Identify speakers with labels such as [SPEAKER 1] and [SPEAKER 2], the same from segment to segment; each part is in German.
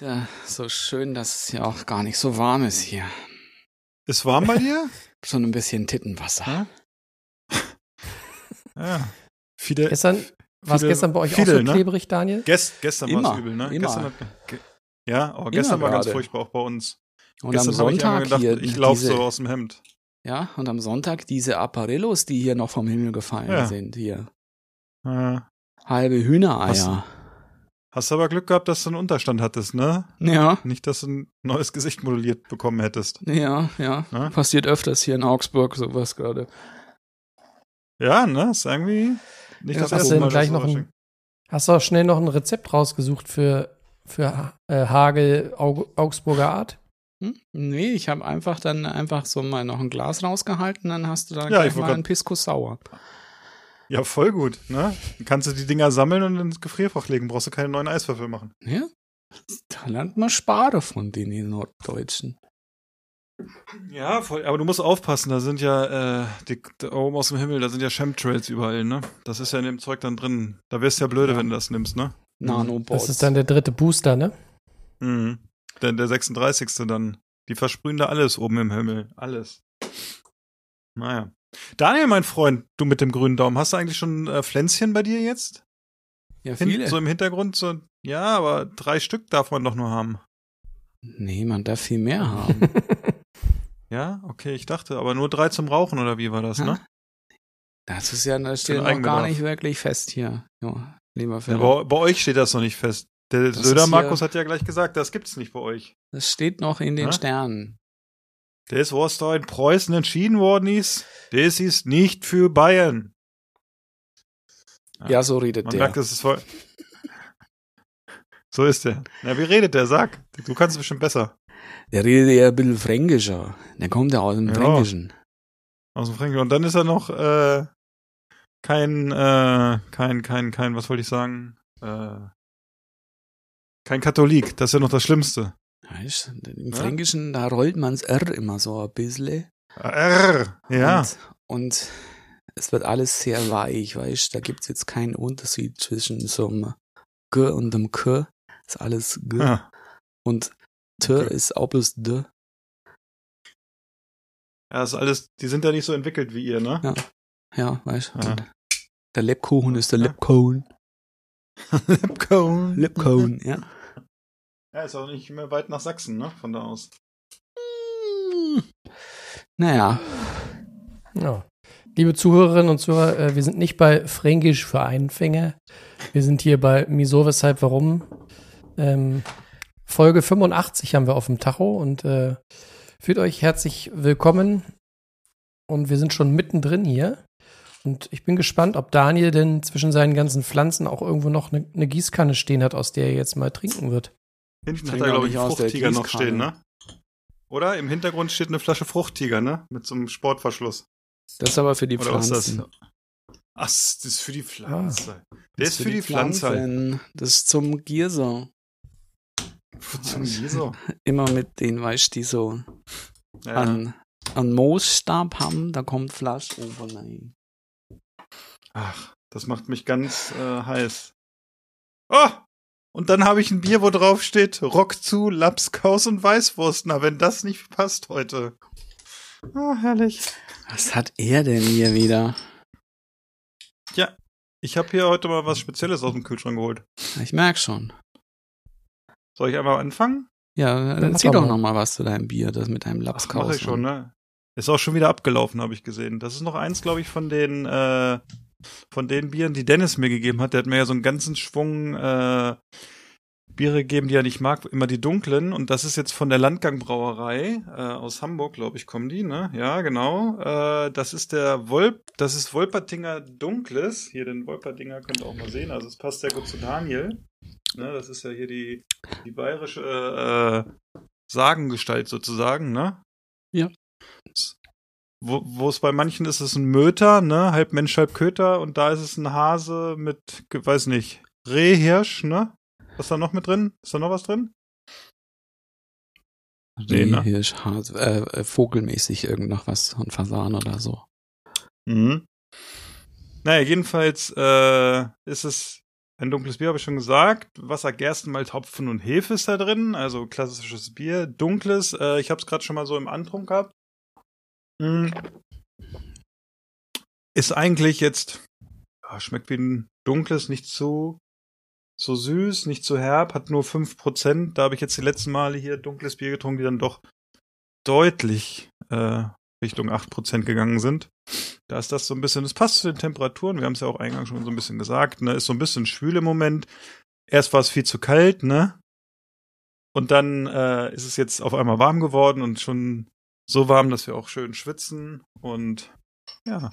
[SPEAKER 1] Ja, so schön, dass es ja auch gar nicht so warm ist hier.
[SPEAKER 2] Ist warm bei dir?
[SPEAKER 1] Schon ein bisschen Tittenwasser.
[SPEAKER 2] Ja. Viele,
[SPEAKER 3] Gestern, war es gestern bei euch
[SPEAKER 2] viele,
[SPEAKER 3] auch so
[SPEAKER 2] ne?
[SPEAKER 3] klebrig, Daniel?
[SPEAKER 2] Gest, gestern war
[SPEAKER 1] Immer,
[SPEAKER 2] es übel, ne?
[SPEAKER 1] immer.
[SPEAKER 2] Gestern hat, ge, ja, aber gestern war ganz
[SPEAKER 1] gerade.
[SPEAKER 2] furchtbar auch bei uns.
[SPEAKER 1] Und
[SPEAKER 2] gestern
[SPEAKER 1] am
[SPEAKER 2] habe ich
[SPEAKER 1] Sonntag
[SPEAKER 2] einmal gedacht,
[SPEAKER 1] hier
[SPEAKER 2] ich laufe so aus dem Hemd.
[SPEAKER 1] ja, und am Sonntag diese Apparillos, die hier noch vom Himmel gefallen
[SPEAKER 2] Ja.
[SPEAKER 1] sind, hier.
[SPEAKER 2] Ja.
[SPEAKER 1] Halbe Hühnereier.
[SPEAKER 2] Hast aber Glück gehabt, dass du einen Unterstand hattest, ne?
[SPEAKER 1] Ja,
[SPEAKER 2] Nicht, dass du ein neues Gesicht modelliert bekommen hättest.
[SPEAKER 1] ja, ja.
[SPEAKER 2] Na?
[SPEAKER 1] Passiert öfters hier in Augsburg sowas gerade.
[SPEAKER 2] Ja, ne? Ist irgendwie nicht
[SPEAKER 1] Ja,
[SPEAKER 2] das
[SPEAKER 1] hast
[SPEAKER 2] erste Mal.
[SPEAKER 3] gleich noch ein- Hast du auch schnell noch ein Rezept rausgesucht für, für äh, Hagel Aug Augsburger Art?
[SPEAKER 1] Hm? Nee, ich habe einfach dann einfach so mal noch ein Glas rausgehalten, dann hast du da
[SPEAKER 2] Ja,
[SPEAKER 1] gleich mal einen Pisco Sauer.
[SPEAKER 2] Ja, voll gut, ne? Dann kannst du die Dinger sammeln und ins Gefrierfach legen. Brauchst du keine neuen Eiswürfel machen.
[SPEAKER 1] Ja? Da lernt man Spare von den Norddeutschen.
[SPEAKER 2] Ja, voll. Aber du musst aufpassen, da sind ja, äh, die, da oben aus dem Himmel, da sind ja Chemtrails überall, ne? Das ist ja in dem Zeug dann drin. Da wärst du ja blöde,
[SPEAKER 1] Ja.
[SPEAKER 2] wenn du das nimmst, ne?
[SPEAKER 1] Nanobots.
[SPEAKER 3] Das ist dann der dritte Booster, ne?
[SPEAKER 2] Mhm. Denn der 36. dann. Die versprühen da alles oben im Himmel. Alles. Naja. Daniel, mein Freund, du mit dem grünen Daumen, hast du eigentlich schon äh, Pflänzchen bei dir jetzt?
[SPEAKER 1] ja,
[SPEAKER 2] Hin,
[SPEAKER 1] viele.
[SPEAKER 2] so im Hintergrund? So, ja, aber drei Stück darf man doch nur haben.
[SPEAKER 1] nee, man darf viel mehr haben.
[SPEAKER 2] Ja, okay, ich dachte, aber nur drei zum Rauchen oder wie war das, ne?
[SPEAKER 1] Das ist ja, das steht noch gar nicht wirklich fest hier. Ja, lieber
[SPEAKER 2] Ja, bei, bei euch steht das noch nicht fest. Der
[SPEAKER 1] Das
[SPEAKER 2] Söder Markus hat ja gleich gesagt, das gibt's nicht bei euch.
[SPEAKER 1] Das steht noch in den
[SPEAKER 2] Ja?
[SPEAKER 1] Sternen.
[SPEAKER 2] Das, was da in Preußen entschieden worden ist, das ist nicht für Bayern.
[SPEAKER 1] Ja, so redet
[SPEAKER 2] Man
[SPEAKER 1] der.
[SPEAKER 2] merkt, das ist voll. So ist der. Na, wie redet der? Sag. Du kannst es bestimmt besser.
[SPEAKER 1] Der redet ja ein bisschen fränkischer. Der kommt ja aus dem
[SPEAKER 2] Ja.
[SPEAKER 1] Fränkischen.
[SPEAKER 2] Aus dem Fränkischen. Und dann ist er noch äh, kein, äh, kein, kein, kein, was wollte ich sagen? Äh, kein Katholik. Das ist ja noch das Schlimmste.
[SPEAKER 1] Weißt, Im
[SPEAKER 2] Ja?
[SPEAKER 1] Fränkischen, da rollt man's R immer so ein bisschen.
[SPEAKER 2] R. Ja.
[SPEAKER 1] Und, und es wird alles sehr weich, weißt Da gibt's jetzt keinen Unterschied zwischen so einem G und einem K. Ist alles G.
[SPEAKER 2] ja.
[SPEAKER 1] Und T
[SPEAKER 2] Okay.
[SPEAKER 1] ist auch bloß D.
[SPEAKER 2] Ja, ist alles, die sind ja nicht so entwickelt wie ihr, ne?
[SPEAKER 1] Ja. Ja, weißt
[SPEAKER 2] Ja.
[SPEAKER 1] Und Der Lebkuchen ist der. Lebkuchen.
[SPEAKER 2] Lipcone.
[SPEAKER 1] Lebkuchen, ja.
[SPEAKER 2] Ja, ist auch nicht mehr weit nach Sachsen, ne? Von da aus.
[SPEAKER 1] Naja,
[SPEAKER 3] Ja. Liebe Zuhörerinnen und Zuhörer, äh, wir sind nicht bei Fränkisch für Einfänger. Wir sind hier bei Miso, weshalb, warum. Ähm, Folge 85 haben wir auf dem Tacho und äh, fühlt euch herzlich willkommen. Und wir sind schon mittendrin hier. Und ich bin gespannt, ob Daniel denn zwischen seinen ganzen Pflanzen auch irgendwo noch eine ne Gießkanne stehen hat, aus der er jetzt mal trinken wird.
[SPEAKER 2] Hinten hat er, glaube ich, einen
[SPEAKER 1] der
[SPEAKER 2] Fruchttiger noch stehen, ne? Oder? Im Hintergrund steht eine Flasche Fruchttiger, ne? Mit so einem Sportverschluss.
[SPEAKER 1] das ist aber für die
[SPEAKER 2] Oder was ist
[SPEAKER 1] Pflanzen.
[SPEAKER 2] das? Ach, das ist für die Pflanze. Der
[SPEAKER 1] Das
[SPEAKER 2] ist für die Pflanze. halt.
[SPEAKER 1] Pflanzen. Das ist zum Gierser.
[SPEAKER 2] Zum Jesu.
[SPEAKER 1] Immer mit denen, weißt du, die so
[SPEAKER 2] Ja.
[SPEAKER 1] an, an Moosstab haben, da kommt Flasch oben rein.
[SPEAKER 2] Ach, das macht mich ganz äh, heiß. Oh! Und dann habe ich ein Bier, wo drauf steht Rock zu, Lapskaus und Weißwurst. Na, wenn das nicht passt heute. Ah, herrlich.
[SPEAKER 1] Was hat er denn hier wieder?
[SPEAKER 2] Ja, ich habe hier heute mal was Spezielles aus dem Kühlschrank geholt.
[SPEAKER 1] Ich merk schon.
[SPEAKER 2] Soll ich einfach anfangen?
[SPEAKER 1] Ja, dann
[SPEAKER 3] mach
[SPEAKER 1] zieh
[SPEAKER 3] doch
[SPEAKER 1] noch mal was zu deinem Bier, das mit deinem
[SPEAKER 2] Ach,
[SPEAKER 1] Lapskaus.
[SPEAKER 2] mach ich schon, ne? Ist auch schon wieder abgelaufen, habe ich gesehen. Das ist noch eins, glaube ich, von den äh, von den Bieren, die Dennis mir gegeben hat. Der hat mir ja so einen ganzen Schwung äh, Biere gegeben, die er nicht mag, immer die dunklen. Und das ist jetzt von der Landgang Brauerei äh, aus Hamburg, glaube ich, kommen die, ne? Ja, genau. Äh, das ist der Wolp, das ist Wolpertinger Dunkles. Hier den Wolpertinger könnt ihr auch mal sehen. Also es passt sehr gut zu Daniel. Ne, das ist ja hier die, die bayerische äh, Sagengestalt sozusagen, ne?
[SPEAKER 1] Ja.
[SPEAKER 2] Wo, es bei manchen ist, ist es ein Möter, ne? Halb Mensch, halb Köter. Und da ist es ein Hase mit, weiß nicht, Rehhirsch, ne? Was ist da noch mit drin? Ist da noch was drin? Nee, ne?
[SPEAKER 1] Hirsch, Hase, äh, äh, vogelmäßig irgend noch was, ein Fasan oder so.
[SPEAKER 2] Mhm. Naja, jedenfalls äh, ist es ein dunkles Bier, habe ich schon gesagt. Wasser, Gerstenmalz, Hopfen und Hefe ist da drin. Also klassisches Bier. Dunkles, äh, ich habe es gerade schon mal so im Antrunk gehabt. Mhm. Ist eigentlich jetzt, ja, schmeckt wie ein dunkles, nicht zu, so süß, nicht zu herb, hat nur 5%. Da habe ich jetzt die letzten Male hier dunkles Bier getrunken, die dann doch deutlich äh, Richtung 8% gegangen sind. Da ist das so ein bisschen, das passt zu den Temperaturen, wir haben es ja auch eingangs schon so ein bisschen gesagt, ne, ist so ein bisschen schwül im Moment. Erst war es viel zu kalt, ne? Und dann äh, ist es jetzt auf einmal warm geworden und schon so warm, dass wir auch schön schwitzen und ja.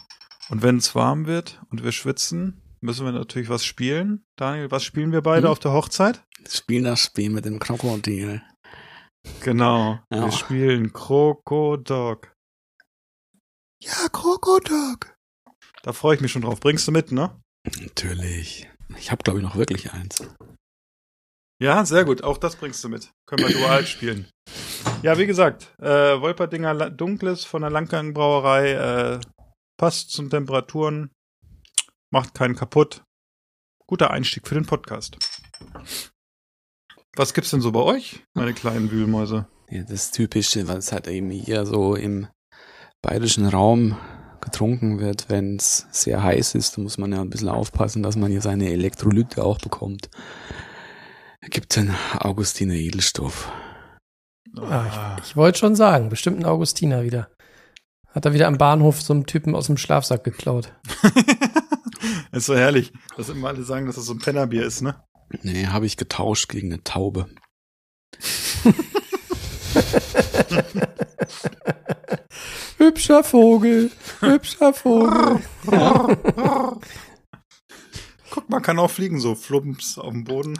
[SPEAKER 2] Und wenn es warm wird und wir schwitzen, müssen wir natürlich was spielen. Daniel, was spielen wir beide
[SPEAKER 1] Hm?
[SPEAKER 2] auf der Hochzeit?
[SPEAKER 1] Spiel das Spiel mit dem Krokodil.
[SPEAKER 2] Genau.
[SPEAKER 1] Ja.
[SPEAKER 2] Wir spielen Krokodok. Ja, Krokodok. Da freue ich mich schon drauf. Bringst du mit, ne?
[SPEAKER 1] Natürlich. Ich habe, glaube ich, noch wirklich eins.
[SPEAKER 2] Ja, sehr gut. Auch das bringst du mit. Können wir dual spielen. Ja, wie gesagt, äh, Wolperdinger Dunkles von der Langgang Brauerei äh, passt zum Temperaturen, macht keinen kaputt. Guter Einstieg für den Podcast. Was gibt's denn so bei euch, meine kleinen Wühlmäuse?
[SPEAKER 1] Ja, das Typische, was halt eben hier so im bayerischen Raum getrunken wird, wenn es sehr heiß ist, da muss man ja ein bisschen aufpassen, dass man hier seine Elektrolyte auch bekommt. Gibt den Augustiner Edelstoff.
[SPEAKER 3] Ah, ich ich wollte schon sagen, bestimmt ein Augustiner wieder. Hat er wieder am Bahnhof so einen Typen aus dem Schlafsack geklaut.
[SPEAKER 2] ist so herrlich, dass immer alle sagen, dass das so ein Pennerbier ist, ne?
[SPEAKER 1] Nee, habe ich getauscht gegen eine Taube.
[SPEAKER 3] hübscher Vogel, hübscher Vogel.
[SPEAKER 2] Guck mal, kann auch fliegen, so flumps auf dem Boden.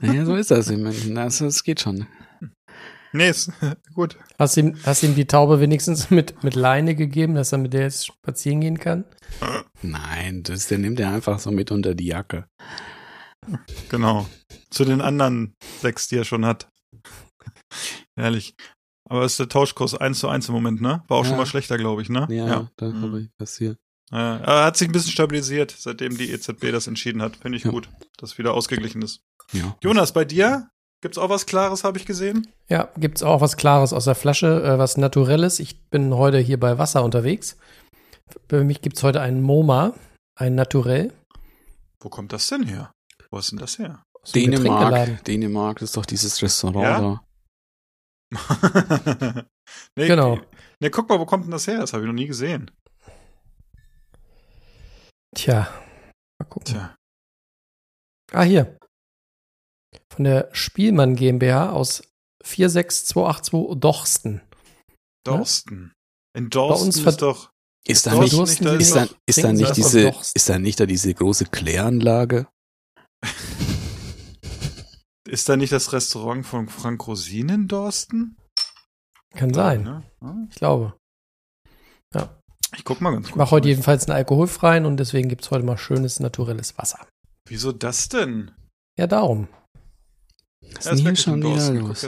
[SPEAKER 1] Naja, so ist das in München. Das, das geht schon.
[SPEAKER 2] Nee, ist gut.
[SPEAKER 3] Hast ihm, hast ihm die Taube wenigstens mit, mit Leine gegeben, dass er mit der jetzt spazieren gehen kann?
[SPEAKER 1] Nein, das, der nimmt er einfach so mit unter die Jacke.
[SPEAKER 2] Genau. Zu den anderen sechs, die er schon hat. Herrlich. Aber ist der Tauschkurs 1 zu 1 im Moment, ne? War auch schon
[SPEAKER 1] Ja.
[SPEAKER 2] mal schlechter, glaube ich, ne?
[SPEAKER 1] Ja, da
[SPEAKER 2] Mhm.
[SPEAKER 1] habe ich passiert.
[SPEAKER 2] Ja. Er hat sich ein bisschen stabilisiert, seitdem die EZB das entschieden hat. Finde ich
[SPEAKER 1] Ja.
[SPEAKER 2] gut, dass wieder ausgeglichen ist.
[SPEAKER 1] Ja.
[SPEAKER 2] Jonas, bei dir? Gibt's auch was Klares, habe ich gesehen?
[SPEAKER 3] Ja, gibt's auch was Klares aus der Flasche, äh, was Naturelles. Ich bin heute hier bei Wasser unterwegs. Für mich gibt's heute einen MoMA, ein Naturell.
[SPEAKER 2] Wo kommt das denn her? Wo ist denn das her?
[SPEAKER 3] Getränkeladen.
[SPEAKER 1] Dänemark, Dänemark, ist doch dieses Restaurant
[SPEAKER 2] Ja?
[SPEAKER 1] da.
[SPEAKER 2] nee,
[SPEAKER 3] Genau.
[SPEAKER 2] Nee, guck mal, wo kommt denn das her? Das habe ich noch nie gesehen.
[SPEAKER 3] Tja, mal gucken.
[SPEAKER 2] Tja.
[SPEAKER 3] Ah, hier. Von der Spielmann GmbH aus 46282 Dorsten.
[SPEAKER 2] Dorsten. In Dorsten
[SPEAKER 3] uns
[SPEAKER 2] ist doch.
[SPEAKER 1] Ist da
[SPEAKER 2] Dorsten
[SPEAKER 1] nicht,
[SPEAKER 3] Dursten
[SPEAKER 2] da
[SPEAKER 1] ist da, ist da nicht diese, ist da nicht da diese große Kläranlage?
[SPEAKER 2] Ist da nicht das Restaurant von Frank Rosin in Dorsten?
[SPEAKER 3] Kann sein,
[SPEAKER 2] Ne? Ja.
[SPEAKER 3] ich glaube.
[SPEAKER 2] Ich guck mal ganz
[SPEAKER 3] Ich
[SPEAKER 2] kurz.
[SPEAKER 3] mache heute jedenfalls einen alkoholfreien und deswegen gibt's heute mal schönes naturelles Wasser.
[SPEAKER 2] Wieso das denn?
[SPEAKER 3] Ja, darum.
[SPEAKER 1] Was
[SPEAKER 2] Ja,
[SPEAKER 1] ist denn hier schon wieder los?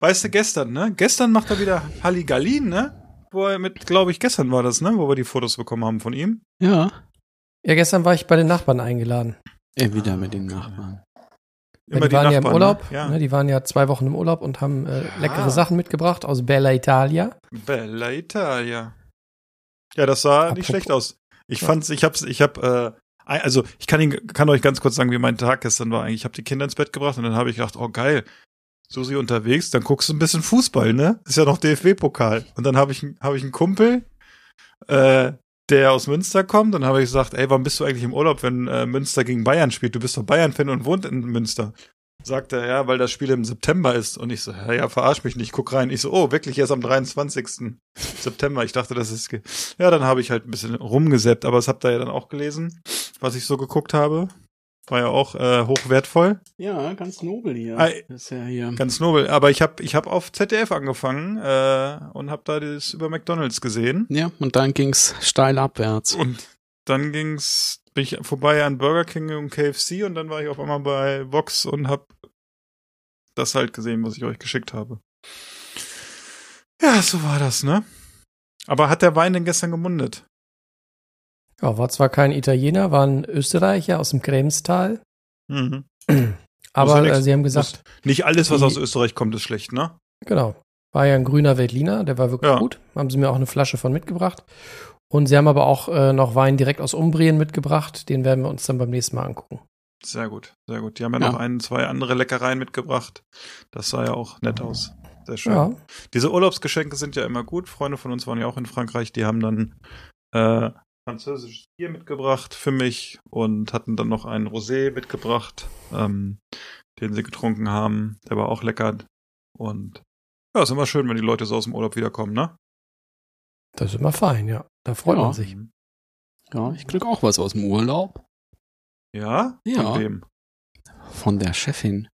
[SPEAKER 2] Weißt du, gestern, ne? Gestern macht er wieder Halligalli, ne? Wo er mit, glaube ich, gestern war das, ne? Wo wir die Fotos bekommen haben von ihm.
[SPEAKER 1] Ja,
[SPEAKER 3] Ja, gestern war ich bei den Nachbarn eingeladen.
[SPEAKER 1] äh, wieder mit den Nachbarn.
[SPEAKER 3] Ja, die, waren ja im
[SPEAKER 2] Nachbarn,
[SPEAKER 3] Urlaub.
[SPEAKER 2] Ne? Ja.
[SPEAKER 3] Ne, die waren ja zwei Wochen im Urlaub und haben äh, leckere
[SPEAKER 2] Ah.
[SPEAKER 3] Sachen mitgebracht aus Bella Italia.
[SPEAKER 2] Bella Italia. Ja, das sah nicht
[SPEAKER 3] Apropos-
[SPEAKER 2] schlecht aus. Ich
[SPEAKER 3] Ja.
[SPEAKER 2] fand's, ich hab's, ich hab, äh, also ich kann ihn, kann euch ganz kurz sagen, wie mein Tag gestern war. Eigentlich, ich habe die Kinder ins Bett gebracht und dann habe ich gedacht, oh geil, Susi unterwegs, dann guckst du ein bisschen Fußball, ne? Ist ja noch DFB-Pokal. Und dann habe ich, habe ich einen Kumpel, äh, der aus Münster kommt. Dann habe ich gesagt, ey, warum bist du eigentlich im Urlaub, wenn äh, Münster gegen Bayern spielt? Du bist doch Bayern-Fan und wohnt in Münster. Sagt er, ja, weil das Spiel im September ist. Und ich so, ja, ja, verarsch mich nicht, guck rein. Ich so, oh, wirklich erst am 23. September. Ich dachte, das ist. Ja, dann habe ich halt ein bisschen rumgesäppt, aber es habt ihr ja dann auch gelesen, was ich so geguckt habe. War ja auch äh, hochwertvoll.
[SPEAKER 1] Ja, ganz nobel hier. Das ist ja hier.
[SPEAKER 2] Ganz nobel. Aber ich habe ich hab auf ZDF angefangen äh, und habe da das über McDonalds gesehen.
[SPEAKER 1] Ja, und dann ging's steil abwärts.
[SPEAKER 2] Und dann ging's, bin ich vorbei an Burger King und KFC und dann war ich auf einmal bei Vox und hab das halt gesehen, was ich euch geschickt habe. Ja, so war das, ne? Aber hat der Wein denn gestern gemundet?
[SPEAKER 3] Ja, war zwar kein Italiener, war ein Österreicher aus dem Kremstal.
[SPEAKER 2] Mhm.
[SPEAKER 3] Aber
[SPEAKER 2] ja
[SPEAKER 3] äh, sie haben gesagt,
[SPEAKER 2] Nicht alles, was
[SPEAKER 3] Die-
[SPEAKER 2] aus Österreich kommt, ist schlecht, ne?
[SPEAKER 3] genau, war ja ein grüner Veltliner, der war wirklich
[SPEAKER 2] Ja.
[SPEAKER 3] gut. Haben sie mir auch eine Flasche von mitgebracht. Und sie haben aber auch äh, noch Wein direkt aus Umbrien mitgebracht. Den werden wir uns dann beim nächsten Mal angucken.
[SPEAKER 2] Sehr gut, sehr gut. Die haben ja,
[SPEAKER 1] Ja.
[SPEAKER 2] noch ein, zwei andere Leckereien mitgebracht. Das sah ja auch nett aus. Sehr schön.
[SPEAKER 3] Ja,
[SPEAKER 2] Diese Urlaubsgeschenke sind ja immer gut. Freunde von uns waren ja auch in Frankreich. Die haben dann äh, französisches Bier mitgebracht für mich und hatten dann noch einen Rosé mitgebracht, ähm, den sie getrunken haben. Der war auch lecker. Und ja, ist immer schön, wenn die Leute so aus dem Urlaub wiederkommen, ne?
[SPEAKER 3] Das ist immer fein, ja. Da freut
[SPEAKER 1] Ja.
[SPEAKER 3] man sich.
[SPEAKER 1] Ja, ich krieg auch was aus dem Urlaub.
[SPEAKER 2] Ja?
[SPEAKER 1] Ja.
[SPEAKER 2] Von wem?
[SPEAKER 1] Von der Chefin.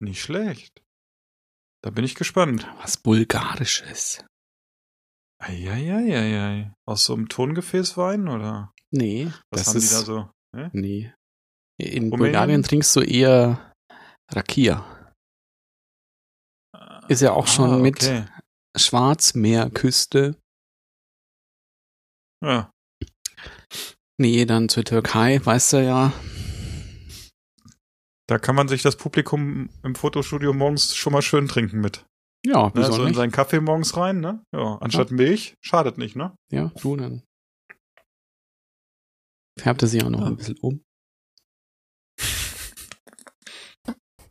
[SPEAKER 2] Nicht schlecht. Da bin ich gespannt.
[SPEAKER 1] Was Bulgarisches.
[SPEAKER 2] Eieieiei. Aus so einem Tongefäßwein oder?
[SPEAKER 1] Nee,
[SPEAKER 2] Was
[SPEAKER 1] das
[SPEAKER 2] haben
[SPEAKER 1] ist.
[SPEAKER 2] die da so? Hä?
[SPEAKER 1] Nee. In
[SPEAKER 2] Rumänien?
[SPEAKER 1] Bulgarien trinkst du eher Rakia. Ist ja auch schon
[SPEAKER 2] Ah,
[SPEAKER 1] mit
[SPEAKER 2] okay.
[SPEAKER 1] Schwarzmeerküste.
[SPEAKER 2] Ja.
[SPEAKER 1] Nee, dann zur Türkei, weißt du ja.
[SPEAKER 2] Da kann man sich das Publikum im Fotostudio morgens schon mal schön trinken mit.
[SPEAKER 1] Ja,
[SPEAKER 2] Ne?
[SPEAKER 1] wieso
[SPEAKER 2] So in seinen Kaffee morgens rein, ne? Ja, anstatt Milch. Schadet nicht, ne?
[SPEAKER 1] Ja, du dann. Färbte sie auch noch
[SPEAKER 2] Ja.
[SPEAKER 1] ein bisschen um.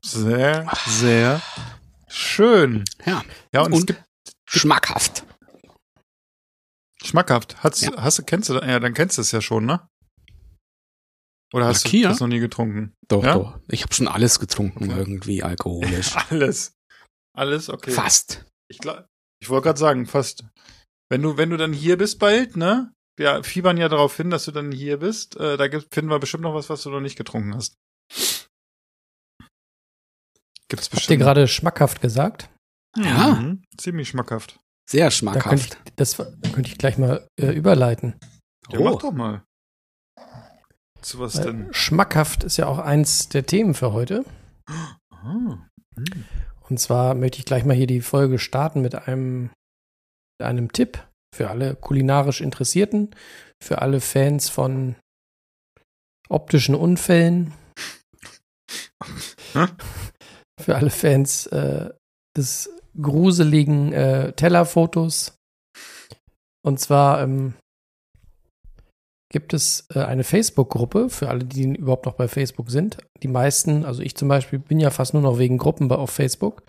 [SPEAKER 2] Sehr, sehr schön.
[SPEAKER 1] Ja.
[SPEAKER 2] Ja, und, es
[SPEAKER 1] Und
[SPEAKER 2] gibt
[SPEAKER 1] schmackhaft.
[SPEAKER 2] schmackhaft. Hast,
[SPEAKER 1] Ja.
[SPEAKER 2] hast du, kennst du, ja, dann kennst du es ja schon, ne? Oder hast
[SPEAKER 1] Rakia?
[SPEAKER 2] du das noch nie getrunken?
[SPEAKER 1] Doch,
[SPEAKER 2] Ja?
[SPEAKER 1] doch. Ich habe schon alles getrunken,
[SPEAKER 2] Okay.
[SPEAKER 1] irgendwie alkoholisch.
[SPEAKER 2] Alles. Alles, okay.
[SPEAKER 1] Fast.
[SPEAKER 2] Ich, glaub- ich wollte gerade sagen, fast. Wenn du, wenn du dann hier bist bald, ne? Wir fiebern ja darauf hin, dass du dann hier bist. Äh, da gibt, finden wir bestimmt noch was, was du noch nicht getrunken hast. Gibt's
[SPEAKER 3] Habt ihr
[SPEAKER 2] bestimmt.
[SPEAKER 3] gerade schmackhaft gesagt?
[SPEAKER 1] Ja.
[SPEAKER 2] Mhm, ziemlich schmackhaft.
[SPEAKER 1] Sehr
[SPEAKER 3] Da könnte
[SPEAKER 1] schmackhaft.
[SPEAKER 3] ich, das da könnte ich gleich mal äh, überleiten.
[SPEAKER 2] Ja,
[SPEAKER 1] Oh.
[SPEAKER 2] mach doch mal. Zu was
[SPEAKER 3] Weil
[SPEAKER 2] denn?
[SPEAKER 3] schmackhaft ist ja auch eins der Themen für heute.
[SPEAKER 2] Ah. Hm.
[SPEAKER 3] Und zwar möchte ich gleich mal hier die Folge starten mit einem, mit einem Tipp für alle kulinarisch Interessierten, für alle Fans von optischen Unfällen, für alle Fans äh, des gruseligen äh, Tellerfotos. Und zwar ähm, gibt es äh, eine Facebook-Gruppe für alle, die überhaupt noch bei Facebook sind. Die meisten, also ich zum Beispiel, bin ja fast nur noch wegen Gruppen bei, auf Facebook.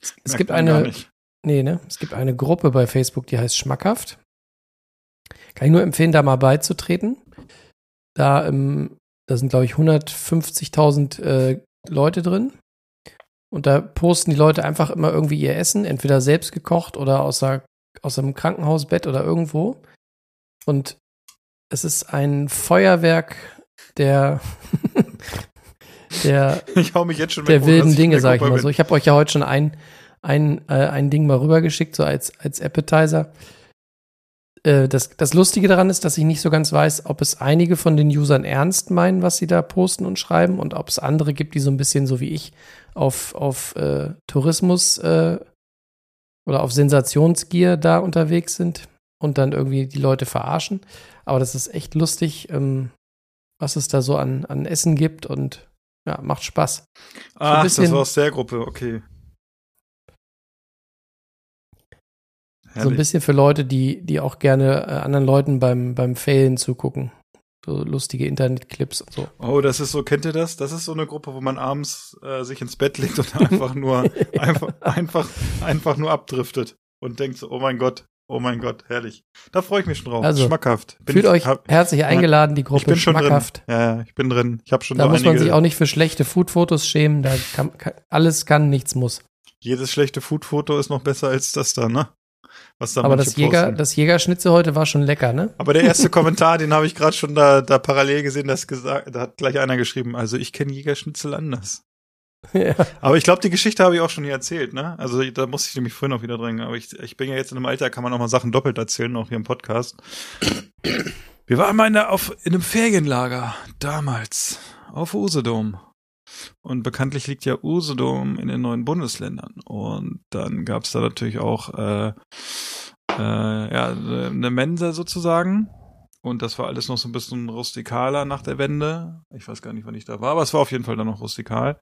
[SPEAKER 3] Es, es gibt eine, nee, ne? Es gibt eine Gruppe bei Facebook, die heißt Schmackhaft. Kann ich nur empfehlen, da mal beizutreten. Da, ähm, da sind, glaube ich, 150.000 äh, Leute drin. Und da posten die Leute einfach immer irgendwie ihr Essen, entweder selbst gekocht oder aus, der, aus einem Krankenhausbett oder irgendwo. Und es ist ein Feuerwerk der, der,
[SPEAKER 2] Ich hau mich jetzt schon
[SPEAKER 3] der wilden Dinge, sag ich mal
[SPEAKER 2] bin.
[SPEAKER 3] so. Ich habe euch ja heute schon ein, ein, äh, ein Ding mal rübergeschickt, so als, als Appetizer. Äh, das, das Lustige daran ist, dass ich nicht so ganz weiß, ob es einige von den Usern ernst meinen, was sie da posten und schreiben, und ob es andere gibt, die so ein bisschen so wie ich auf, auf äh, Tourismus äh, oder auf Sensationsgier da unterwegs sind und dann irgendwie die Leute verarschen. Aber das ist echt lustig, ähm, was es da so an, an Essen gibt und ja, macht Spaß.
[SPEAKER 2] Ach,
[SPEAKER 3] bisschen-
[SPEAKER 2] das war aus der Gruppe, okay.
[SPEAKER 3] So ein
[SPEAKER 2] Herrlich.
[SPEAKER 3] bisschen für Leute, die, die auch gerne äh, anderen Leuten beim, beim Failen zugucken. So lustige Internetclips und so.
[SPEAKER 2] Oh, das ist so, kennt ihr das? Das ist so eine Gruppe, wo man abends äh, sich ins Bett legt und einfach nur, einfach, einfach, einfach nur abdriftet und denkt so, oh mein Gott, oh mein Gott, herrlich. Da freue ich mich schon drauf.
[SPEAKER 3] Also,
[SPEAKER 2] Schmackhaft. Bin
[SPEAKER 3] Fühlt
[SPEAKER 2] ich,
[SPEAKER 3] euch
[SPEAKER 2] hab,
[SPEAKER 3] herzlich eingeladen, die
[SPEAKER 2] ich
[SPEAKER 3] Gruppe
[SPEAKER 2] bin schon
[SPEAKER 3] schmackhaft.
[SPEAKER 2] drin. Ja, ich bin drin. Ich habe schon
[SPEAKER 3] Da
[SPEAKER 2] so
[SPEAKER 3] muss man sich auch nicht für schlechte Foodfotos schämen. Da kann, kann, alles kann, nichts muss.
[SPEAKER 2] jedes schlechte Foodfoto ist noch besser als das da, ne? Was da
[SPEAKER 3] Aber das, Jäger,
[SPEAKER 2] posten.
[SPEAKER 3] das Jägerschnitzel heute war schon lecker, ne?
[SPEAKER 2] Aber der erste Kommentar, den habe ich gerade schon da, da parallel gesehen, das gesagt, da hat gleich einer geschrieben, also ich kenne Jägerschnitzel anders.
[SPEAKER 3] ja.
[SPEAKER 2] Aber ich glaube, die Geschichte habe ich auch schon hier erzählt, ne? Also da muss ich nämlich vorhin noch wieder drängen. Aber ich, ich bin ja jetzt in einem Alter, kann man auch mal Sachen doppelt erzählen, auch hier im Podcast. Wir waren mal in, der, auf, in einem Ferienlager damals auf Usedom. Und bekanntlich liegt ja Usedom in den neuen Bundesländern. Und dann gab es da natürlich auch äh, äh, ja, eine Mensa sozusagen. Und das war alles noch so ein bisschen rustikaler nach der Wende. Ich weiß gar nicht, wann ich da war, aber es war auf jeden Fall dann noch rustikal.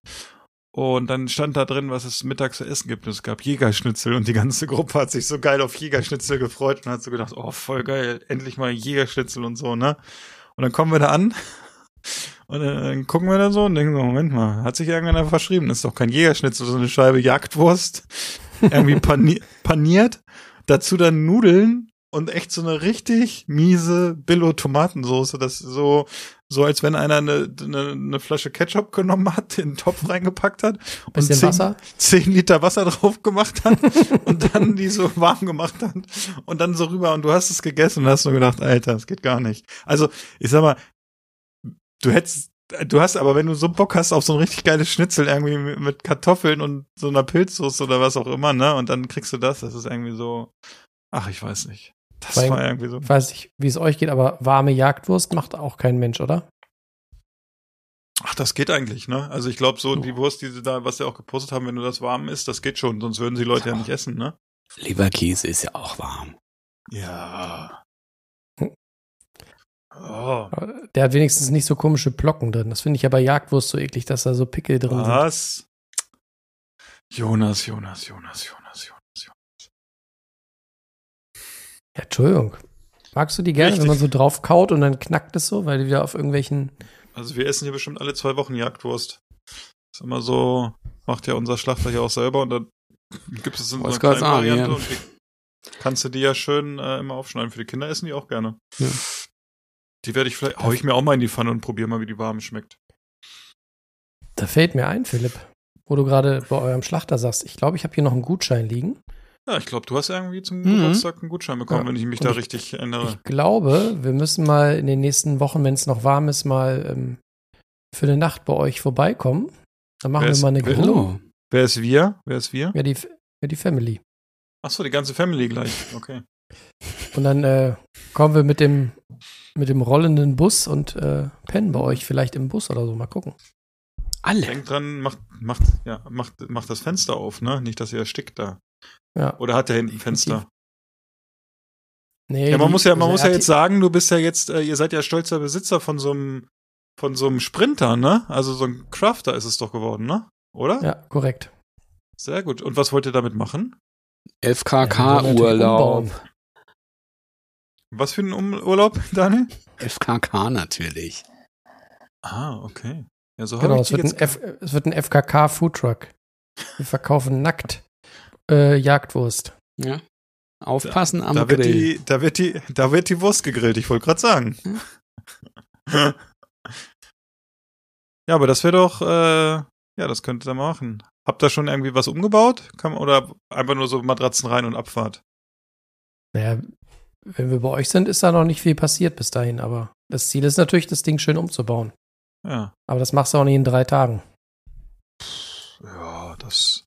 [SPEAKER 2] Und dann stand da drin, was es mittags zu essen gibt. Und es gab Jägerschnitzel und die ganze Gruppe hat sich so geil auf Jägerschnitzel gefreut und hat so gedacht, oh, voll geil, endlich mal Jägerschnitzel und so, ne? Und dann kommen wir da an und dann gucken wir da so und denken so, Moment mal, hat sich irgendeiner verschrieben? Das ist doch kein Jägerschnitzel, so eine Scheibe Jagdwurst, irgendwie pani paniert, dazu dann Nudeln und echt so eine richtig miese Billo-Tomatensoße, das so, so als wenn einer eine, eine, eine Flasche Ketchup genommen hat, in den Topf reingepackt hat und zehn,
[SPEAKER 3] Wasser?
[SPEAKER 2] zehn Liter Wasser drauf gemacht hat und dann die so warm gemacht hat und dann so rüber und du hast es gegessen und hast nur gedacht, Alter, das geht gar nicht. Also, ich sag mal, du hättest, du hast aber, wenn du so Bock hast auf so ein richtig geiles Schnitzel irgendwie mit, Kartoffeln und so einer Pilzsoße oder was auch immer, ne, und dann kriegst du das, das ist irgendwie so, ach, ich weiß nicht. Das
[SPEAKER 3] allem-
[SPEAKER 2] war irgendwie so.
[SPEAKER 3] Ich weiß nicht, wie es euch geht, aber warme Jagdwurst macht auch kein Mensch, oder?
[SPEAKER 2] Ach, das geht eigentlich, ne? Also ich glaube, so die Wurst, die sie da, was sie auch gepostet haben, wenn du das warm isst, das geht schon, sonst würden sie Leute ja nicht essen, ne?
[SPEAKER 1] Leberkäse ist ja auch warm.
[SPEAKER 2] Ja. Oh,
[SPEAKER 3] Der hat wenigstens nicht so komische Blocken drin. Das finde ich ja bei Jagdwurst so eklig, dass da so Pickel drin sind.
[SPEAKER 2] was? Jonas, Jonas, Jonas, Jonas, Jonas, Jonas.
[SPEAKER 3] Ja, Entschuldigung. Magst du die gerne,
[SPEAKER 2] Richtig.
[SPEAKER 3] wenn man so drauf kaut und dann knackt es so, weil die wieder auf irgendwelchen.
[SPEAKER 2] Also wir essen hier bestimmt alle zwei Wochen Jagdwurst. Ist immer so, macht ja unser Schlachter hier auch selber und dann gibt es in so einer
[SPEAKER 1] grad
[SPEAKER 2] kleinen Variante
[SPEAKER 1] ja.
[SPEAKER 2] und die kannst du die ja schön äh, immer aufschneiden. Für die Kinder essen die auch gerne.
[SPEAKER 1] Ja.
[SPEAKER 2] Die werde ich vielleicht, hau ich mir auch mal in die Pfanne und probiere mal, wie die warm schmeckt.
[SPEAKER 3] Da fällt mir ein, Philipp, wo du gerade bei eurem Schlachter sagst, ich glaube, ich habe hier noch einen Gutschein liegen.
[SPEAKER 2] Ja, ich glaube, du hast irgendwie zum
[SPEAKER 1] Mhm.
[SPEAKER 2] Geburtstag einen Gutschein bekommen,
[SPEAKER 3] Ja.
[SPEAKER 2] wenn ich mich
[SPEAKER 3] Und
[SPEAKER 2] da
[SPEAKER 3] ich-
[SPEAKER 2] richtig erinnere.
[SPEAKER 3] Ich glaube, wir müssen mal in den nächsten Wochen, wenn es noch warm ist, mal ähm, für eine Nacht bei euch vorbeikommen. Dann machen
[SPEAKER 2] Wer
[SPEAKER 3] wir
[SPEAKER 2] ist-
[SPEAKER 3] mal eine Grillung.
[SPEAKER 1] Oh,
[SPEAKER 2] Wer ist wir? Wer ist wir?
[SPEAKER 3] Ja, die, ja, die Family.
[SPEAKER 2] Ach so, die ganze Family gleich. Okay.
[SPEAKER 3] Und dann äh, kommen wir mit dem, mit dem rollenden Bus und äh, pennen bei euch vielleicht im Bus oder so. Mal gucken.
[SPEAKER 1] alle.
[SPEAKER 2] Denk dran, macht, macht, ja, macht, macht das Fenster auf, ne? Nicht, dass ihr erstickt da.
[SPEAKER 3] Ja.
[SPEAKER 2] Oder hat der hinten ein Fenster?
[SPEAKER 3] Nee,
[SPEAKER 2] Ja, man
[SPEAKER 3] die-
[SPEAKER 2] muss ja, man muss ja jetzt sagen, du bist ja jetzt, äh, ihr seid ja stolzer Besitzer von so einem, von so einem Sprinter, ne? Also so ein Crafter ist es doch geworden, ne? Oder?
[SPEAKER 3] Ja, korrekt.
[SPEAKER 2] Sehr gut. Und was wollt ihr damit machen?
[SPEAKER 3] Ja,
[SPEAKER 1] FKK-Urlaub.
[SPEAKER 2] Was für ein Urlaub, Daniel?
[SPEAKER 1] FKK natürlich.
[SPEAKER 2] Ah, okay. Ja, so
[SPEAKER 3] Genau, es wird, ein
[SPEAKER 2] jetzt.
[SPEAKER 3] F, es wird ein FKK Foodtruck. Wir verkaufen nackt äh, Jagdwurst.
[SPEAKER 1] Ja. Aufpassen am
[SPEAKER 2] da wird
[SPEAKER 1] Grill.
[SPEAKER 2] die, da wird die, da wird die Wurst gegrillt. Ich wollte gerade sagen. ja, aber das wäre doch, äh, ja, das könnte ihr mal machen. Habt ihr schon irgendwie was umgebaut? Kann, oder einfach nur so Matratzen rein und Abfahrt?
[SPEAKER 3] Naja, wenn wir bei euch sind, ist da noch nicht viel passiert bis dahin, aber das Ziel ist natürlich, das Ding schön umzubauen.
[SPEAKER 2] Ja.
[SPEAKER 3] Aber das machst du auch nicht in drei Tagen.
[SPEAKER 2] Ja, das